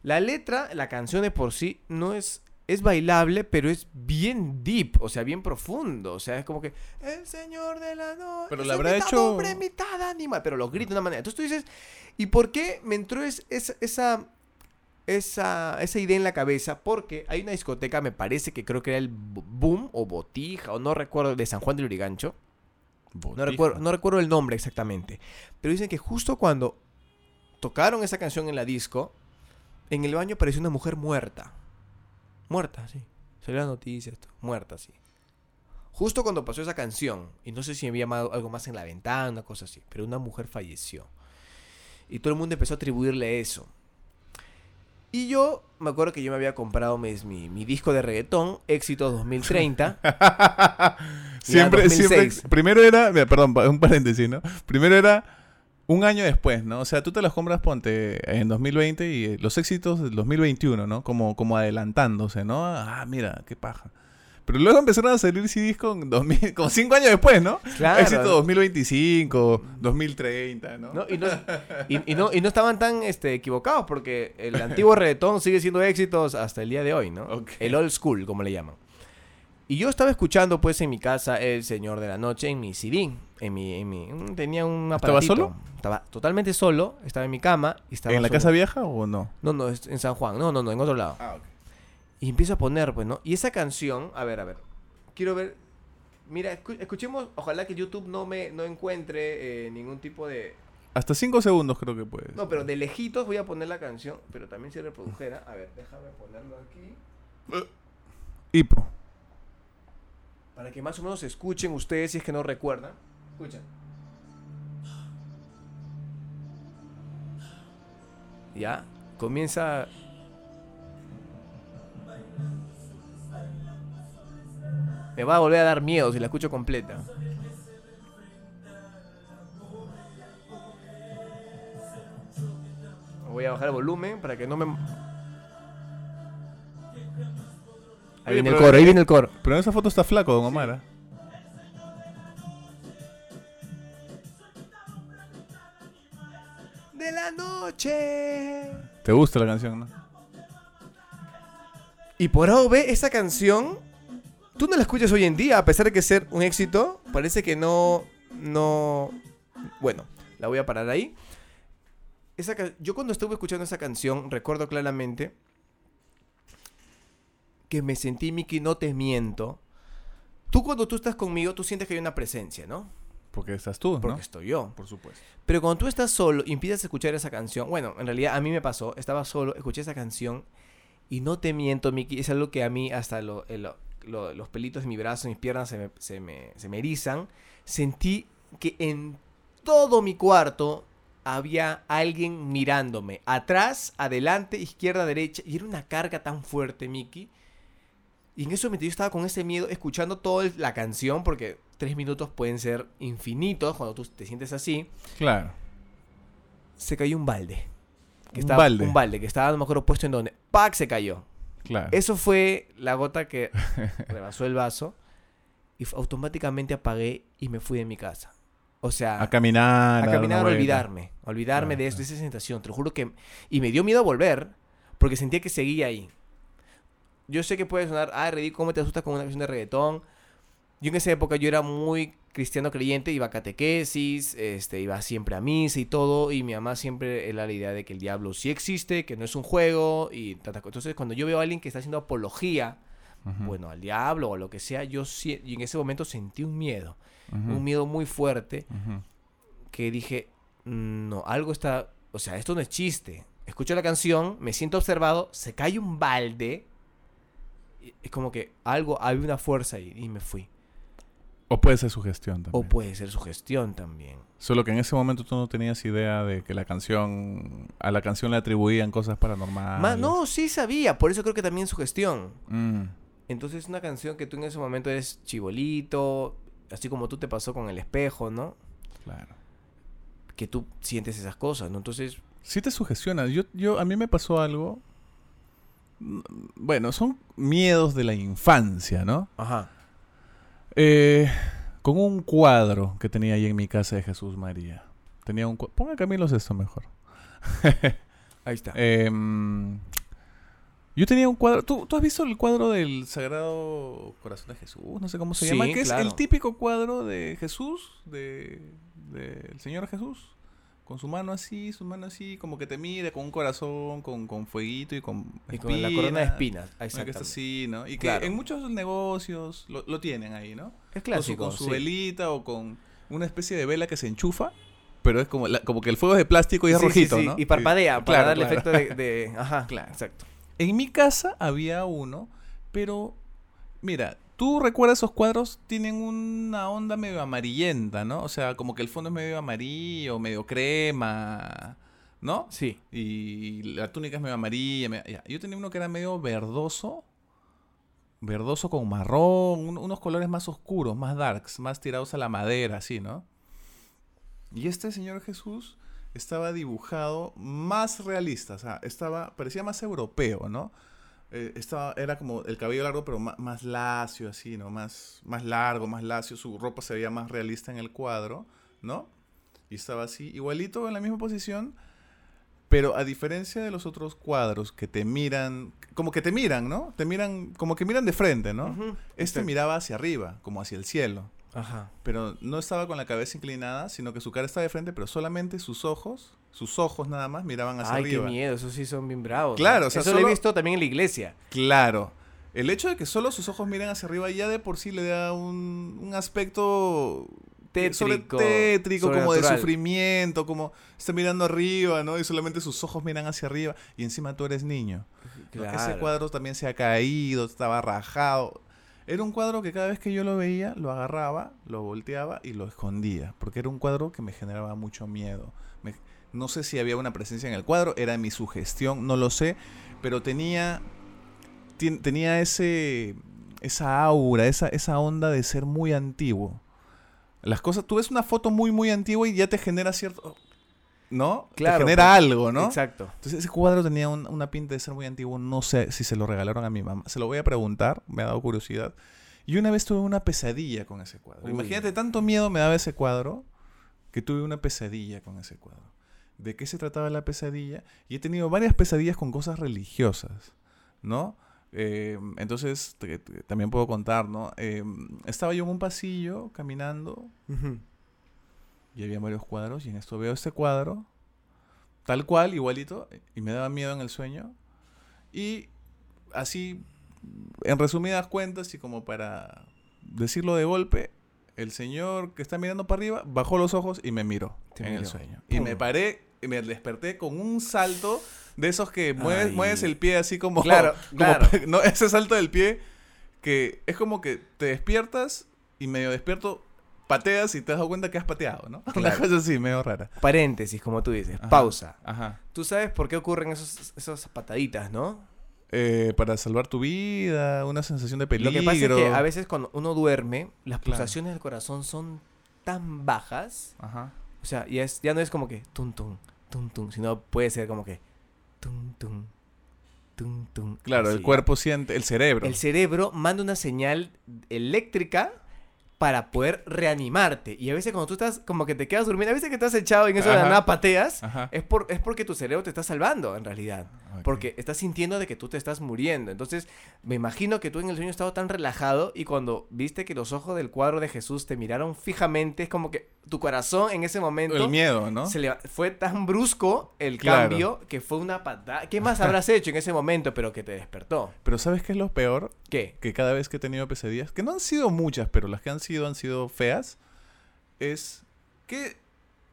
la letra, la canción de por sí no es es bailable, pero es bien deep, o sea, bien profundo, o sea, es como que el señor de la noche, Pero la habrá mitad hecho- hombre, mitad animal, pero lo grita de una manera. Entonces tú dices, ¿y por qué me entró es- es- esa esa, esa idea en la cabeza? Porque hay una discoteca, me parece que creo que era el Bo- Boom o Botija, o no recuerdo, de San Juan del Urigancho. No recuerdo, no recuerdo el nombre exactamente. Pero dicen que justo cuando tocaron esa canción en la disco, en el baño apareció una mujer muerta. Muerta, sí. Salió la noticia esto. Muerta, sí. Justo cuando pasó esa canción, y no sé si había ma- algo más en la ventana, una cosa así, pero una mujer falleció. Y todo el mundo empezó a atribuirle eso. Y yo me acuerdo que yo me había comprado mis- mi, mi disco de reggaetón, Éxito 2030. siempre, 2006. siempre. Primero era. perdón, un paréntesis, ¿no? Primero era un año después, ¿no? O sea, tú te las compras, ponte, en 2020 y eh, los éxitos del 2021, ¿no? Como, como adelantándose, ¿no? Ah, mira, qué paja. Pero luego empezaron a salir CDs con 2000, como cinco años después, ¿no? Claro. Éxito 2025, 2030, ¿no? ¿no? Y, no, y, y no, y no estaban tan este, equivocados porque el antiguo reggaetón sigue siendo éxitos hasta el día de hoy, ¿no? El old school, como le llaman. Y yo estaba escuchando pues en mi casa El Señor de la Noche en mi CD. En mi, en mi, mm, tenía un ¿Estaba aparatito. solo? Estaba totalmente solo, estaba en mi cama y estaba ¿En la solo. Casa Vieja o no? No, no, en San Juan. No, no, no, en otro lado. Ah, ok. Y empiezo a poner, pues, ¿no? Y esa canción, a ver, a ver. Quiero ver. Mira, escu- escuchemos, ojalá que YouTube no me no encuentre eh, ningún tipo de... Hasta 5 segundos creo que puedes. No, pero de lejitos voy a poner la canción, pero también si reprodujera. A ver, déjame ponerlo aquí. Hipo. Para que más o menos escuchen ustedes si es que no recuerdan. Escuchen. Ya, comienza... Me va a volver a dar miedo si la escucho completa. Voy a bajar el volumen para que no me... Ahí Oye, viene el coro, ahí viene el coro. Pero en esa foto está flaco, don Omar. ¿ah? ¿Te gusta la canción, no? Y por A o B, esa canción, tú no la escuchas hoy en día, a pesar de que ser un éxito, parece que no, no, bueno, la voy a parar ahí. Esa yo cuando estuve escuchando esa canción, recuerdo claramente que me sentí, Mickey, no te miento. Tú cuando tú estás conmigo, tú sientes que hay una presencia, ¿no? Porque estás tú, Porque ¿no? estoy yo. Por supuesto. Pero cuando tú estás solo y empiezas a escuchar esa canción, bueno, en realidad a mí me pasó, estaba solo, escuché esa canción y no te miento, Miki, es algo que a mí hasta lo- los pelitos de mi brazo, mis piernas se me, se, me, se me erizan. Sentí que en todo mi cuarto había alguien mirándome, atrás, adelante, izquierda, derecha, y era una carga tan fuerte, Miki. Y en ese momento yo estaba con ese miedo, escuchando toda la canción, porque tres minutos pueden ser infinitos cuando tú te sientes así Claro. se cayó un balde. Que Un estaba, balde. Un balde que estaba, no me acuerdo, puesto en donde. ¡Pac! Se cayó. Claro. Eso fue la gota que rebasó el vaso. Y automáticamente apagué y me fui de mi casa. O sea, a caminar. a caminar, a olvidarme. a Olvidarme de, eso, de esa sensación. Te lo juro que. Y me dio miedo volver. Porque sentía que seguía ahí. Yo sé que puede sonar, ah, ridículo, ¿cómo te asustas con una canción de reggaetón? Yo en esa época yo era muy cristiano creyente, iba a catequesis, este, iba siempre a misa y todo, y mi mamá siempre era la idea de que el diablo sí existe, que no es un juego, y cosas. Entonces, cuando yo veo a alguien que está haciendo apología, bueno, al diablo o lo que sea, yo sí, y en ese momento sentí un miedo, un miedo muy fuerte, que dije, "Mm, no, algo está, o sea, esto no es chiste. Escucho la canción, me siento observado, se cae un balde, es como que algo, había una fuerza ahí, y me fui. O puede ser sugestión O también. puede ser sugestión también. Solo que en ese momento tú no tenías idea de que la canción. A la canción le atribuían cosas paranormales. Ma- no, sí sabía, por eso creo que también sugestión. Mm, Entonces es una canción que tú en ese momento eres chibolito, así como tú te pasó con el espejo, ¿no? claro. Que tú sientes esas cosas, ¿no? Entonces, Sí te sugestiona. Yo, yo, a mí me pasó algo. Bueno, son miedos de la infancia, ¿no? ajá. Eh, con un cuadro que tenía ahí en mi casa de Jesús María. Tenía un cuadro. Ponga Camilo esto mejor. Ahí está. Em, yo tenía un cuadro. ¿tú, tú has visto el cuadro del Sagrado Corazón de Jesús? No sé cómo se Sí, llama. Que es el típico cuadro de Jesús, de del Señor Jesús. Con su mano así, su mano así, como que te mira, con un corazón, con, con fueguito y con. y con la corona de espinas. Una que Exactamente. así, ¿no? Y que Claro. en muchos negocios lo, lo tienen ahí, ¿no? Es Con su- clásico. Con su, sí. velita o con una especie de vela que se enchufa, pero es como, la- como que el fuego es de plástico y es Sí, rojito, sí, ¿no? Y parpadea para claro, darle claro. efecto de, de- Ajá, Claro. exacto. En mi casa había uno, pero mira, tú recuerdas esos cuadros tienen una onda medio amarillenta, ¿no? O sea, como que el fondo es medio amarillo, medio crema, ¿no? Sí. Y la túnica es medio amarilla. ya. Yo tenía uno que era medio verdoso. Verdoso con marrón. un- unos colores más oscuros, más darks, más tirados a la madera, así, ¿no? Y este Señor Jesús estaba dibujado más realista. O sea, estaba, parecía más europeo, ¿no? Eh, estaba, era como el cabello largo, pero ma- más, lacio, así, ¿no? Más, más largo, más lacio. Su ropa se veía más realista en el cuadro, ¿no? Y estaba así, igualito en la misma posición, pero a diferencia de los otros cuadros que te miran, como que te miran, ¿no? Te miran, como que miran de frente, ¿no? Este Sí. miraba hacia arriba, como hacia el cielo, Ajá. pero no estaba con la cabeza inclinada, sino que su cara estaba de frente, pero solamente sus ojos, sus ojos nada más miraban hacia Ay, arriba. qué miedo, esos sí son bien bravos. Claro, ¿no? o sea, Eso lo he visto también en la iglesia. Claro. el hecho de que solo sus ojos miren hacia arriba ya de por sí le da un, un aspecto Tétrico. tétrico, como de sufrimiento, como está mirando arriba, ¿no? Y solamente sus ojos miran hacia arriba y encima tú eres niño. ¿no? Ese Claro. cuadro también se ha caído, estaba rajado. Era un cuadro que cada vez que yo lo veía, lo agarraba, lo volteaba y lo escondía, porque era un cuadro que me generaba mucho miedo. Me- no sé si había una presencia en el cuadro, era mi sugestión, no lo sé, pero tenía, tenía ese, esa aura, esa, esa onda de ser muy antiguo. Las cosas, tú ves una foto muy, muy antigua y ya te genera cierto... ¿No? Claro, te genera pues, algo, ¿no? Exacto. Entonces ese cuadro tenía un- una pinta de ser muy antiguo, no sé si se lo regalaron a mi mamá. Se lo voy a preguntar, me ha dado curiosidad. Y una vez tuve una pesadilla con ese cuadro. Uy. Imagínate, tanto miedo me daba ese cuadro que tuve una pesadilla con ese cuadro. ¿De qué se trataba la pesadilla? Y he tenido varias pesadillas con cosas religiosas, ¿no? Eh, entonces, te- te- también puedo contar, ¿no? Eh, estaba yo en un pasillo caminando Ujú. y había varios cuadros y en esto veo este cuadro tal cual igualito y me daba miedo en el sueño y así en resumidas cuentas y como para decirlo de golpe el señor que está mirando para arriba bajó los ojos y me miró Te en el sueño y me paré y me desperté con un salto de esos que mueves, el pie así como, Claro, como- claro. no ese salto del pie que es como que te despiertas y medio despierto pateas y te has dado cuenta que has pateado, ¿no? Una cosa así, medio rara. Paréntesis, como tú dices. Ajá. Pausa. Ajá. Tú sabes por qué ocurren esos, esas pataditas, ¿no? Eh, para salvar tu vida, una sensación de peligro. Lo que pasa es que a veces cuando uno duerme, las Claro. pulsaciones del corazón son tan bajas. Ajá. O sea, ya, es, ya no es como que tum tum, tum tum, sino puede ser como que tum tum, tum tum. Claro, así, el cuerpo siente, el cerebro. El cerebro manda una señal eléctrica para poder reanimarte. Y a veces cuando tú estás como que te quedas durmiendo, a veces que estás echado en eso de la Ajá. nada pateas, Ajá. es, por, es porque tu cerebro te está salvando en realidad. Ok. Porque estás sintiendo de que tú te estás muriendo. Entonces, me imagino que tú en el sueño estabas tan relajado y cuando viste que los ojos del cuadro de Jesús te miraron fijamente, es como que tu corazón en ese momento El miedo, ¿no? se le- fue tan brusco el Claro. cambio que fue una patada. ¿Qué más habrás hecho en ese momento pero que te despertó? Pero ¿sabes qué es lo peor? ¿Qué? Que cada vez que he tenido pesadillas, que no han sido muchas, pero las que han sido han sido feas, es que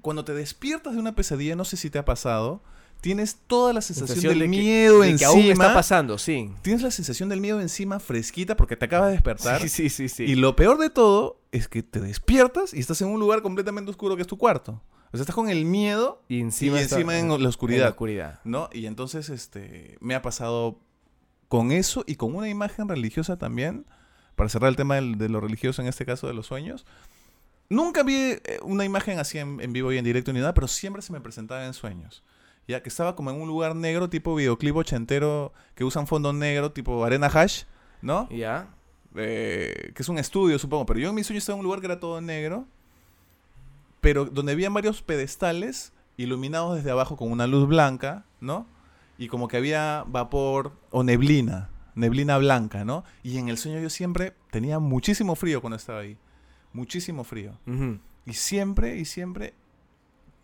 cuando te despiertas de una pesadilla, no sé si te ha pasado, tienes toda la sensación, Sensación del de que- miedo de que aún está encima. pasando, sí. Tienes la sensación del miedo encima fresquita porque te acabas de despertar. Sí, sí, sí, sí. Y lo peor de todo es que te despiertas y estás en un lugar completamente oscuro que es tu cuarto. O sea, estás con el miedo Y encima, y encima en la En la oscuridad, oscuridad. ¿no? Y entonces este me ha pasado con eso y con una imagen religiosa también, para cerrar el tema del- de lo religioso en este caso de los sueños. Nunca vi eh, una imagen así en, en vivo y en directo ni nada, pero siempre se me presentaba en sueños. Ya que estaba como en un lugar negro, tipo videoclip ochentero, que usan fondo negro, tipo arena hash, ¿no? ¿Ya? eh, que es un estudio, supongo, pero yo en mi sueño estaba en un lugar que era todo negro, pero donde habían varios pedestales iluminados desde abajo con una luz blanca, ¿no? Y como que había vapor o neblina, neblina blanca, ¿no? Y en el sueño yo siempre tenía muchísimo frío cuando estaba ahí, muchísimo frío. Y siempre, y siempre,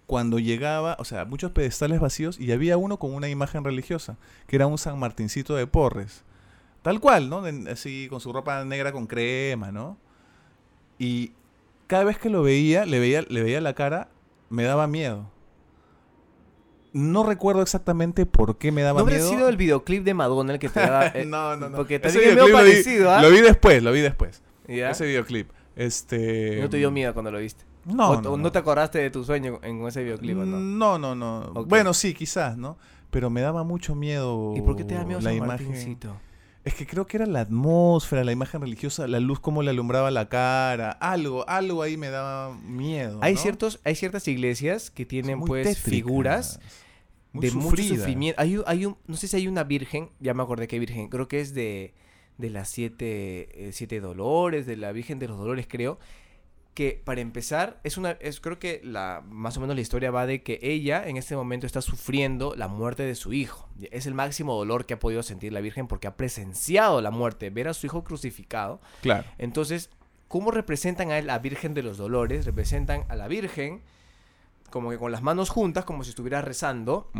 cuando llegaba, o sea, muchos pedestales vacíos y había uno con una imagen religiosa, que era un San Martincito de Porres. Tal cual, ¿no? De- así, con su ropa negra con crema, ¿no? Y cada vez que lo veía, le veía, le veía la cara, me daba miedo. No recuerdo exactamente por qué me daba ¿No miedo. sido el videoclip de Madonna el que te daba... eh, no, no, no. Porque es medio parecido, ¿ah? Lo vi después, lo vi después. ¿Ya? Ese videoclip. Este... ¿No te dio miedo cuando lo viste? No, ¿O, no, no. te acordaste de tu sueño en ese videoclip o no? No, no, no. Bueno, sí, quizás, ¿no? Pero me daba mucho miedo. ¿Y por qué te da miedo la San imagen? Martincito? Es que creo que era la atmósfera, la imagen religiosa, la luz como le alumbraba la cara, algo, algo ahí me daba miedo. Hay, ¿no? ciertos, hay ciertas iglesias que tienen pues tétricas, figuras muy de mucho sufridas. sufrimiento. Hay, hay un, no sé si hay una virgen, ya me acordé qué virgen, creo que es de, de las siete, eh, siete dolores, de la Virgen de los Dolores, creo. Que para empezar, es una, es, creo que la, más o menos la historia va de que ella en este momento está sufriendo la muerte de su hijo. Es el máximo dolor que ha podido sentir la Virgen porque ha presenciado la muerte, ver a su hijo crucificado. Claro. Entonces, ¿cómo representan a la Virgen de los Dolores? Representan a la Virgen como que con las manos juntas, como si estuviera rezando,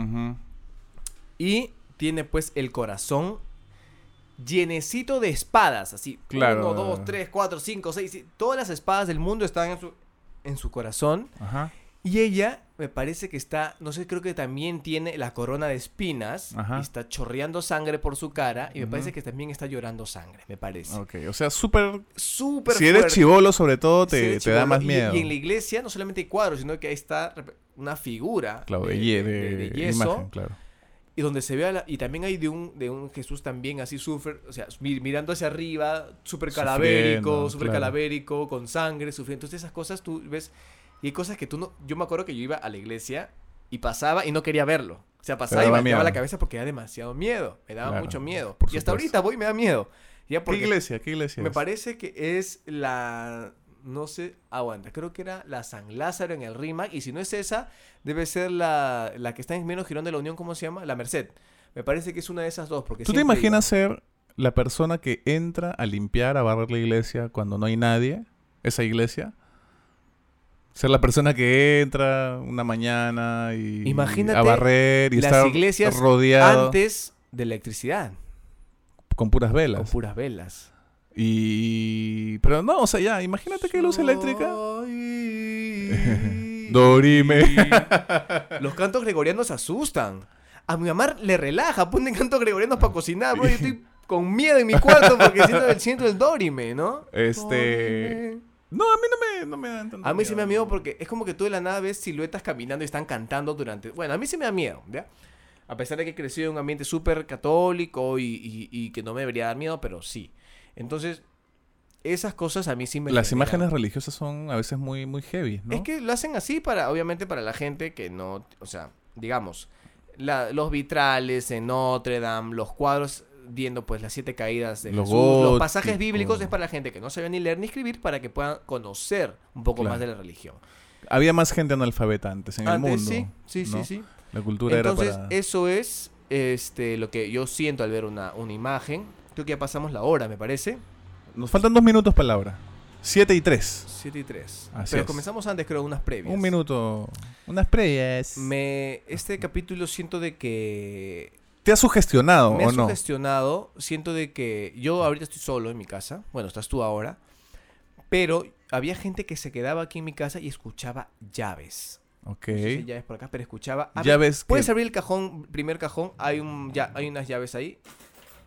y tiene pues el corazón llenecito de espadas, así. Claro. Uno, dos, tres, cuatro, cinco, seis. Todas las espadas del mundo están en su, en su corazón. Ajá. Y ella me parece que está, no sé, creo que también tiene la corona de espinas. Ajá. Y está chorreando sangre por su cara. Y me Ujú. parece que también está llorando sangre, me parece. Ok, o sea, súper... Súper Si eres chivolo, sobre todo, Si te, eres te da más Y- miedo. Y, en la iglesia no solamente hay cuadros, sino que ahí está una figura Claro, de, ye- de, de yeso. imagen, claro. Y donde se ve a la- y también hay de un, de un Jesús también así súper, o sea, mi- mirando hacia arriba, súper Sufriendo, súper claro. calavérico, con sangre, sufriendo. Entonces esas cosas tú ves, y hay cosas que tú no, yo me acuerdo que yo iba a la iglesia y pasaba y no quería verlo. O sea, pasaba y me daba la cabeza porque era demasiado miedo, me daba Claro, mucho miedo. Y hasta ahorita voy y me da miedo. Ya ¿Qué iglesia? ¿Qué iglesia me es? parece que es la. No sé, aguanta. Creo que era la San Lázaro en el RIMAC. Y si no es esa, debe ser la, la que está en menos Girón de la Unión, ¿cómo se llama? La Merced. Me parece que es una de esas dos. Porque ¿Tú te imaginas ser la persona que entra a limpiar, a barrer la iglesia cuando no hay nadie? Esa iglesia. Ser la persona que entra una mañana y Imagínate a barrer y las estar iglesias rodeado Antes de electricidad. con puras Con velas. puras velas. Y pero no, o sea, ya, imagínate que luz eléctrica. Dorime. Los cantos gregorianos asustan. A mi mamá le relaja, ponen cantos gregorianos para cocinar, bro. Yo estoy con miedo en mi cuarto porque siento el, siento el Dorime, ¿no? Este, Dorime. No, a mí no me, no me dan tanto A mí sí me da miedo porque es como que tú de la nada ves siluetas caminando y están cantando durante... Bueno, a mí sí me da miedo, ¿ya? A pesar de que he crecido en un ambiente súper católico y, y- y que no me debería dar miedo, pero sí. Entonces, esas cosas a mí sí me... Las imágenes religiosas son a veces muy muy heavy, ¿no? Es que lo hacen así para, obviamente, para la gente que no, o sea, digamos, la- los vitrales en Notre Dame, los cuadros viendo pues las siete caídas de Lo Jesús, los pasajes bíblicos es para la gente que no sabe ni leer ni escribir para que puedan conocer un poco Claro. más de la religión. Había más gente analfabeta antes en Antes el mundo. sí, sí, sí, ¿no? sí. La cultura Entonces, era para eso es este lo que yo siento al ver una, una imagen. Creo que ya pasamos la hora, me parece. Nos faltan dos minutos para la hora. Siete y tres. 7 y 3. Así Pero es. comenzamos antes, creo, unas previas. Un minuto. Unas previas. Me, este capítulo siento de que ¿Te ha sugestionado me ha o no? sugestionado. Siento de que yo ahorita estoy solo en mi casa. Bueno, estás tú ahora. Pero había gente que se quedaba aquí en mi casa y escuchaba llaves. Ok. No sé si hay llaves por acá, pero escuchaba. Llaves que- Puedes abrir el cajón, primer cajón. Hay un ya, hay unas llaves ahí.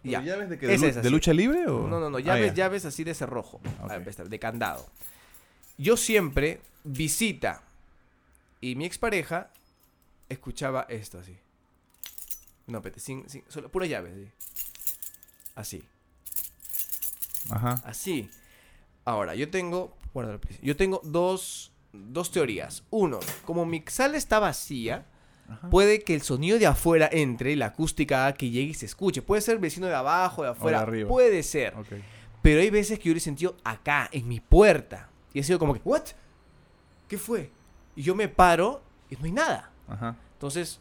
¿Pero Ya. llaves de, qué? Es ¿De, lucha libre o...? No, no, no, Ah, llaves, llaves así de cerrojo, de candado. Yo siempre visita y mi expareja escuchaba esto así. No, pete, sin, sin, solo pura llave, así. Así, Ajá. así. Ahora, yo tengo, please. yo tengo dos, dos teorías. Uno, como mi sala está vacía, Ajá. puede que el sonido de afuera entre, la acústica que llegue y se escuche. Puede ser vecino de abajo, de afuera, arriba. puede ser. Pero hay veces que yo lo he sentido acá, en mi puerta. Y ha sido como que, ¿what? ¿Qué fue? Y yo me paro y no hay nada. Ajá. Entonces,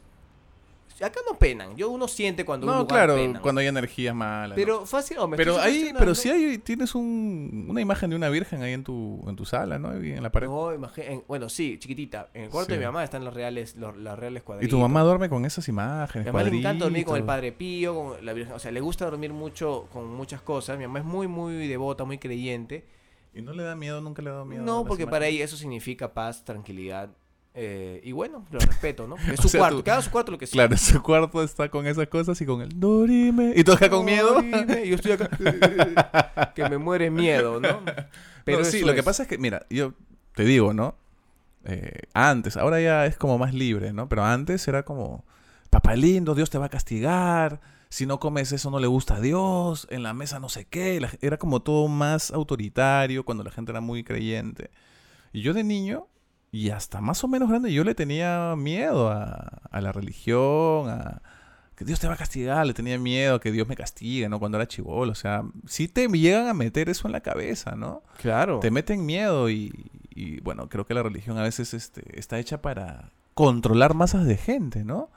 acá no penan. Yo uno siente cuando un No, lugar claro, cuando hay energías malas. ¿no? Pero fácil, o me Pero ahí, pero si hay, tienes un, una imagen de una virgen ahí en tu, en tu sala, ¿no? Ahí en la pared. No, en- bueno, sí, chiquitita. En el cuarto de mi mamá están los reales, los, las reales y cuadritos. tu mamá duerme con esas imágenes, Mi mamá le encanta dormir con el. Padre Pío, con la Virgen. O sea, le gusta dormir mucho con muchas cosas. Mi mamá es muy, muy devota, muy creyente. ¿Y no le da miedo? ¿Nunca le ha dado miedo? No, porque para ella eso significa paz, tranquilidad. Eh, y bueno, lo respeto, ¿no? Es su sea, cuarto, tú- cada su cuarto lo que sea. Claro, su cuarto está con esas cosas y con el Dorime. ¿Y tú acá con miedo? Y Yo estoy acá. que me muere miedo, ¿no? Pero sí, lo que pasa es que, mira, yo te digo, ¿no? Eh, antes, ahora ya es como más libre, ¿no? Pero antes era como, papá lindo, Dios te va a castigar, si no comes eso no le gusta a Dios, en la mesa no sé qué, la- era como todo más autoritario cuando la gente era muy creyente. Y yo de niño, y hasta más o menos grande, yo le tenía miedo a, a la religión, a que Dios te va a castigar, le tenía miedo a que Dios me castigue, ¿no? Cuando era chivolo, o sea, sí te llegan a meter eso en la cabeza, ¿no? Claro. te meten miedo y, y, bueno, creo que la religión a veces este, está hecha para controlar masas de gente, ¿no?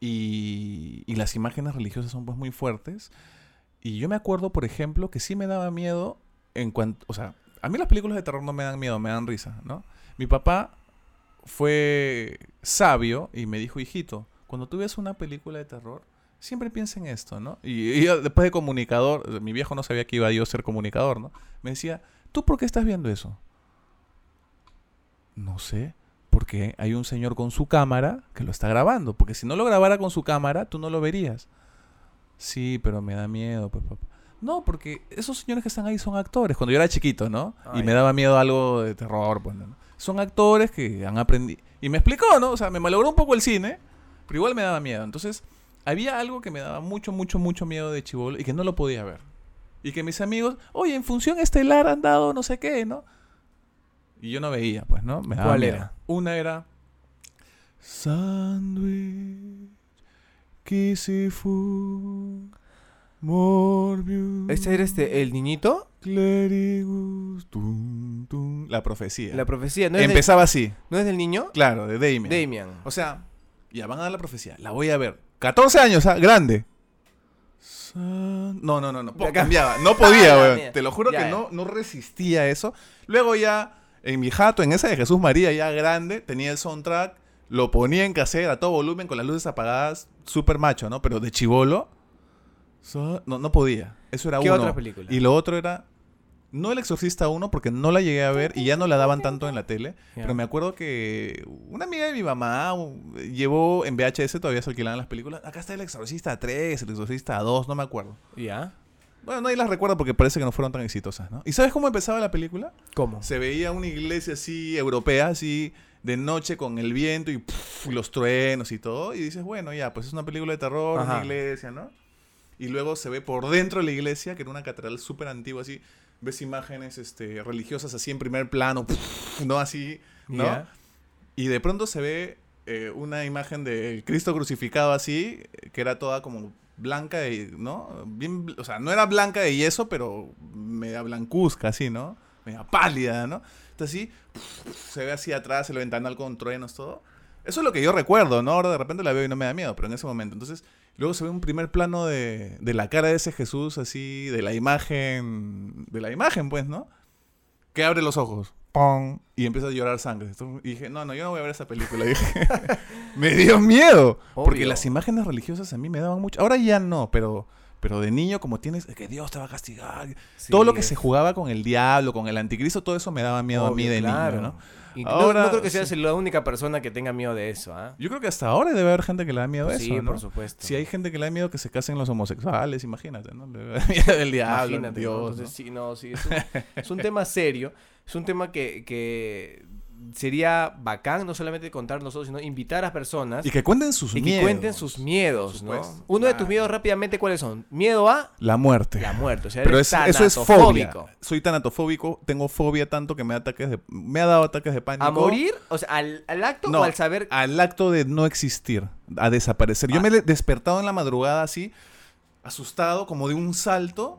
Y, y las imágenes religiosas son pues muy fuertes. Y yo me acuerdo, por ejemplo, que sí me daba miedo en cuanto, o sea, a mí las películas de terror no me dan miedo, me dan risa, ¿no? Mi papá fue sabio y me dijo, hijito, cuando tú ves una película de terror, siempre piensa en esto, ¿no? Y, después de comunicador, mi viejo no sabía que iba yo a ser comunicador, ¿no? Me decía, ¿tú por qué estás viendo eso? No sé, porque hay un señor con su cámara que lo está grabando, porque si no lo grabara con su cámara, tú no lo verías. Sí, pero me da miedo, pues papá. No, porque esos señores que están ahí son actores. Cuando yo era chiquito, ¿no? Y me daba miedo algo de terror, pues. ¿no? Son actores que han aprendido. Y me explicó, ¿no? O sea, me malogró un poco el cine, pero igual me daba miedo. Entonces, había algo que me daba mucho, mucho, mucho miedo de chivolo y que no lo podía ver. Y que mis amigos, oye, en función estelar han dado no sé qué, ¿no? Y yo no veía, pues, ¿no? Me daba ¿Cuál miedo. era? Una era. Sandwich. Kisifu. Morbius. ¿Ese era este, el niñito? Clerigus. tum, tum. La profecía. La profecía. ¿No es, de- Empezaba así. ¿no es del niño? Claro, de Damien. Damian. O sea, ya van a dar la profecía. La voy a ver. 14 años, ¿ah? grande. No, no, no, no. po-. Cambiaba. No podía, weón. Te lo juro Ya, que no, no resistía eso. Luego ya, en mi jato, en esa de Jesús María, ya grande, tenía el soundtrack. Lo ponía en cassette a todo volumen con las luces apagadas. Súper macho, ¿no? Pero de chivolo. So- No, no podía. Eso era ¿Qué uno. otra película? Y lo otro era. No El Exorcista 1, porque no la llegué a ver y ya no la daban tanto en la tele. Pero me acuerdo que una amiga de mi mamá llevó en VHS, todavía se alquilaban las películas. Acá está El Exorcista 3, El Exorcista 2, no me acuerdo. ¿Ya? Bueno, nadie las recuerda porque parece que no fueron tan exitosas, ¿no? ¿Y sabes cómo empezaba la película? ¿Cómo? Se veía una iglesia así, europea, así, de noche con el viento y los truenos y todo. Y dices, bueno, ya, pues es una película de terror, Ajá. una iglesia, ¿no? Y luego se ve por dentro de la iglesia, que era una catedral súper antigua, así. Ves imágenes este, religiosas así en primer plano, ¿no? Así, ¿no? Y de pronto se ve eh, una imagen de Cristo crucificado así, que era toda como blanca, de, ¿no? Bien, o sea, no era blanca de yeso, pero media blancuzca, así, ¿no? Media pálida, ¿no? Entonces así, se ve así atrás el ventanal con truenos, todo. Eso es lo que yo recuerdo, ¿no? Ahora de repente la veo y no me da miedo, pero en ese momento. Entonces, luego se ve un primer plano de, de la cara de ese Jesús, así, de la imagen, de la imagen, pues, ¿no? Que abre los ojos, ¡pum! y empieza a llorar sangre. Entonces, Y dije, no, no, yo no voy a ver esa película. Dije, me dio miedo. Porque las imágenes religiosas a mí me daban mucho. Ahora ya no, pero, pero de niño, como tienes, que Dios te va a castigar. Sí, todo lo que es se jugaba con el diablo, con el anticristo, todo eso me daba miedo a mí de claro. niño, ¿no? Y Ahora, no, creo que seas sí. la única persona que tenga miedo de eso, ¿ah? Yo creo que hasta ahora debe haber gente que le da miedo a eso, sí, ¿no? por supuesto. Si hay gente que le da miedo que se casen los homosexuales, imagínate, ¿no? Le da miedo del diablo, Imagínate. Dios, Entonces, sí, no, sí, es un, es un tema serio, es un tema que, que sería bacán no solamente contar nosotros, sino invitar a personas Y que cuenten sus y que miedos. cuenten sus miedos, ¿no? Uno de tus miedos rápidamente, ¿cuáles son? Miedo a La muerte. la muerte, o sea, Pero eres es- eso es fobia. Soy tanatofóbico, tengo fobia tanto que me da ataques de, me ha dado ataques de pánico. ¿A morir? O sea, ¿al, al acto No, o al saber? al acto de no existir, a desaparecer. Yo Ah. me he despertado en la madrugada así, asustado, como de un salto,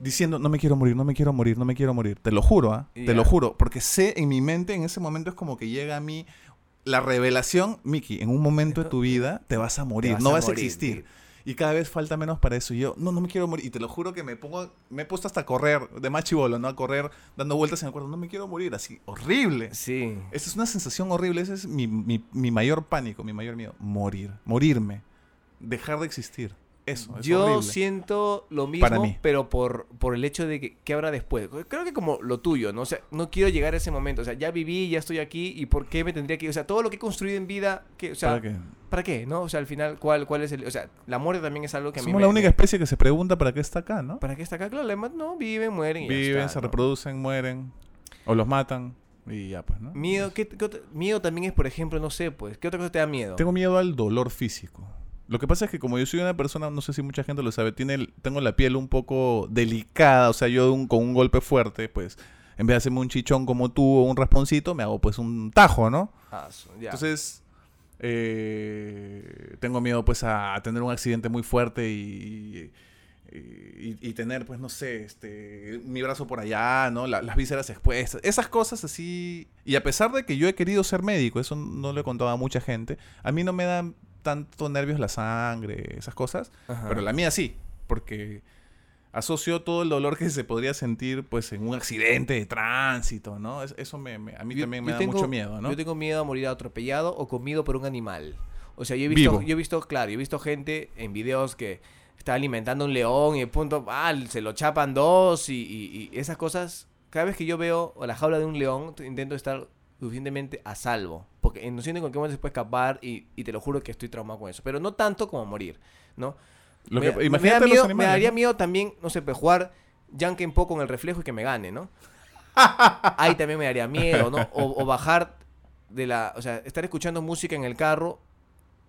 diciendo, no me quiero morir, no me quiero morir, no me quiero morir. Te lo juro, ¿ah? Te lo juro. Porque sé en mi mente, en ese momento es como que llega a mí la revelación, Miki, en un momento de tu vida te vas a morir, vas no a vas a existir. Y cada vez falta menos para eso. Y yo, no, no me quiero morir. Y te lo juro que me pongo, me he puesto hasta a correr, de más chivolo, ¿no? A correr, dando vueltas en el cuarto. No me quiero morir, así, horrible. Sí. Esa es una sensación horrible, ese es mi, mi- mi mayor pánico, mi mayor miedo. Morir, morirme, dejar de existir. Eso, es Yo horrible. siento lo mismo, Para mí. pero por, por el hecho de que, ¿qué habrá después? Creo que como lo tuyo, ¿no? O sea, no quiero llegar a ese momento. O sea, ya viví, ya estoy aquí, ¿y por qué me tendría que ir? O sea, todo lo que he construido en vida, que, o sea, ¿Para ¿para qué? qué? ¿No? O sea, al final, ¿cuál, cuál es el...? O sea, la muerte también es algo que a mí Somos me- la única especie que se pregunta para qué está acá, ¿no? ¿Para qué está acá? Claro, los demás no, viven, mueren y ya Viven, está, se ¿no? reproducen, mueren, o los matan, y ya pues, ¿no? Miedo, ¿qué, qué miedo también es, por ejemplo, no sé, pues, ¿qué otra cosa te da miedo? Tengo miedo al dolor físico. Lo que pasa es que como yo soy una persona, no sé si mucha gente lo sabe, tiene el- tengo la piel un poco delicada, o sea, yo un- con un golpe fuerte, pues, en vez de hacerme un chichón como tú o un rasponcito, me hago pues un tajo, ¿no? Ah. Entonces, eh, tengo miedo pues a, tener un accidente muy fuerte y, y, y tener pues no sé, este, mi brazo por allá, ¿no? La- las vísceras expuestas, esas cosas así. Y a pesar de que yo he querido ser médico, eso no lo he contado a mucha gente, a mí no me dan tanto nervios la sangre, esas cosas, Ajá. pero la mía sí, porque asocio todo el dolor que se podría sentir pues en un accidente de tránsito, ¿no? Es- Eso me, me- a mí Yo- también me da tengo- mucho miedo, ¿no? Yo tengo miedo a morir atropellado o comido por un animal. O sea, yo he visto, Vivo. yo he visto, claro, yo he visto gente en videos que está alimentando un león y de punto, ah, se lo chapan dos y, y- y esas cosas. Cada vez que yo veo la jaula de un león, intento estar suficientemente a salvo. Porque no siento con qué momento se puede escapar y, y te lo juro que estoy traumado con eso. Pero no tanto como morir, ¿no? Lo me, que- me imagínate da los miedo, me daría ¿no? miedo también, no sé, pues jugar Janken Po con el reflejo y que me gane, ¿no? Ahí también me daría miedo, ¿no? O, o bajar de la. O sea, estar escuchando música en el carro,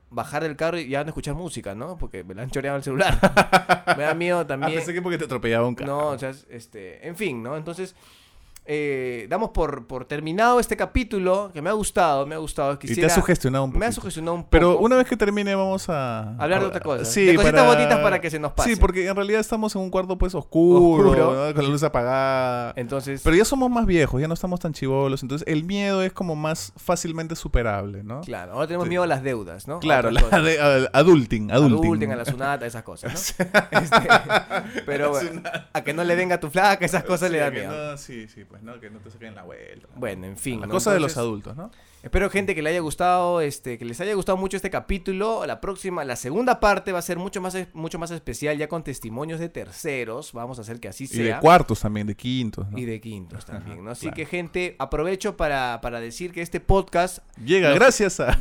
bajar del carro y ya no escuchar música, ¿no? Porque me la han choreado el celular. me da miedo Ah, también. pensé que porque te atropellaba un carro. No, o sea, es- este, en fin, ¿no? Entonces, eh, damos por, por terminado este capítulo que me ha gustado, me ha gustado. y te Quisiera, ha sugestionado un poco. me ha sugestionado un poco. Pero una vez que termine vamos a... Hablar de otra cosa. Sí, De cositas para... bonitas para que se nos pase. Sí, porque en realidad estamos en un cuarto pues oscuro, Oscuro. ¿no? con la luz apagada. Entonces, Pero ya somos más viejos, ya no estamos tan chivolos, entonces el miedo es como más fácilmente superable, ¿no? claro, ahora tenemos Sí. miedo a las deudas, ¿no? Claro, la de, adulting, adulting. A la sunata, esas cosas, ¿no? Este, pero bueno, a que no le venga tu flaca, esas cosas Sí, le da que miedo. no, sí, sí, pues no, que no te saquen la vuelta. Bueno, en fin. La ¿no? cosa de los adultos, ¿no? Espero gente que le haya gustado, este, que les haya gustado mucho este capítulo. La próxima, la segunda parte va a ser mucho más, mucho más especial, ya con testimonios de terceros. Vamos a hacer que así Y sea. de cuartos también, de quintos, ¿no? Y de quintos también, ¿no? Así claro. que, gente, aprovecho para, para decir que este podcast, Llega Los- gracias a...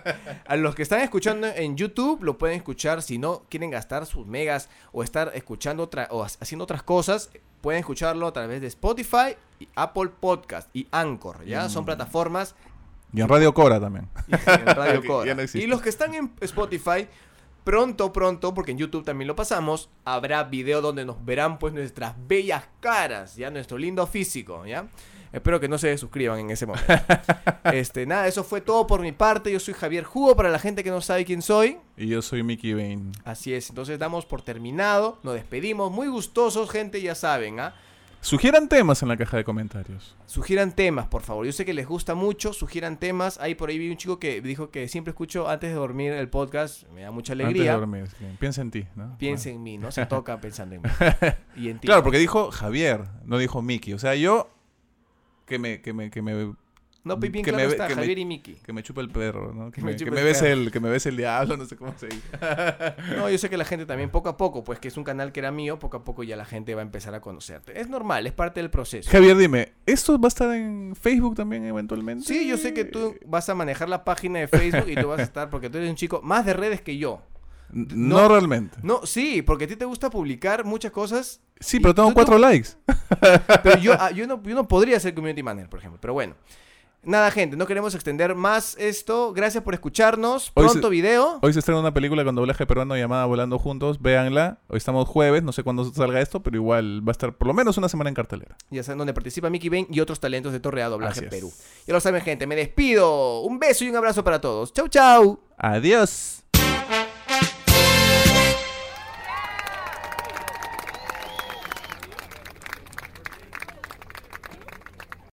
a los que están escuchando en YouTube, lo pueden escuchar. Si no quieren gastar sus megas o estar escuchando otra, o ha- haciendo otras cosas, pueden escucharlo a través de Spotify, y Apple Podcast y Anchor, ¿ya? Son Mm. plataformas Y en Radio Cora también. y en Radio Cora. no y los que están en Spotify, pronto, pronto, porque en YouTube también lo pasamos, habrá video donde nos verán pues nuestras bellas caras, ya nuestro lindo físico, ¿ya? Espero que no se suscriban en ese momento. este, nada, eso fue todo por mi parte. Yo soy Javier Jugo, para la gente que no sabe quién soy. Y yo soy Mickey Bain. Así es, entonces damos por terminado, nos despedimos, muy gustosos, gente, ya saben, ¿ah? Sugieran temas en la caja de comentarios. Sugieran temas, por favor. Yo sé que les gusta mucho, sugieran temas. Ahí por ahí vi un chico que dijo que siempre escucho antes de dormir el podcast. Me da mucha Antes de alegría. dormir. sí. Piensa en ti, ¿no? Piensa en mí, no se toca pensando en mí. Y en ti. Claro, porque dijo Javier, no dijo Mickey. O sea, yo que me, que me, que me, No, bien que claro me está, que me- Javier y Miki. que me chupa el perro, ¿no? Que Que me me, que me el bese perro. el, que me bese el diablo, no sé cómo se dice. No, yo sé que la gente también poco a poco, pues que es un canal que era mío, poco a poco ya la gente va a empezar a conocerte. Es normal, es parte del proceso. Javier, dime, ¿esto va a estar en Facebook también eventualmente? Sí, yo sé que tú vas a manejar la página de Facebook y tú vas a estar, porque tú eres un chico más de redes que yo. No. No, realmente. No, sí, porque a ti te gusta publicar muchas cosas, Sí, pero tengo cuatro likes. pero yo, ah, yo, no, yo no podría ser community manager, por ejemplo. Pero bueno. Nada, gente, no queremos extender más esto. Gracias por escucharnos. Hoy Pronto se- video. Hoy se estrena una película con doblaje peruano llamada Volando Juntos. Véanla. Hoy estamos jueves, no sé cuándo salga esto, pero igual va a estar por lo menos una semana en cartelera. Ya saben, donde participa Mickey Bain y otros talentos de Torrea Doblaje. Perú. Ya lo saben, gente. Me despido. Un beso y un abrazo para todos. Chau, chau. Adiós.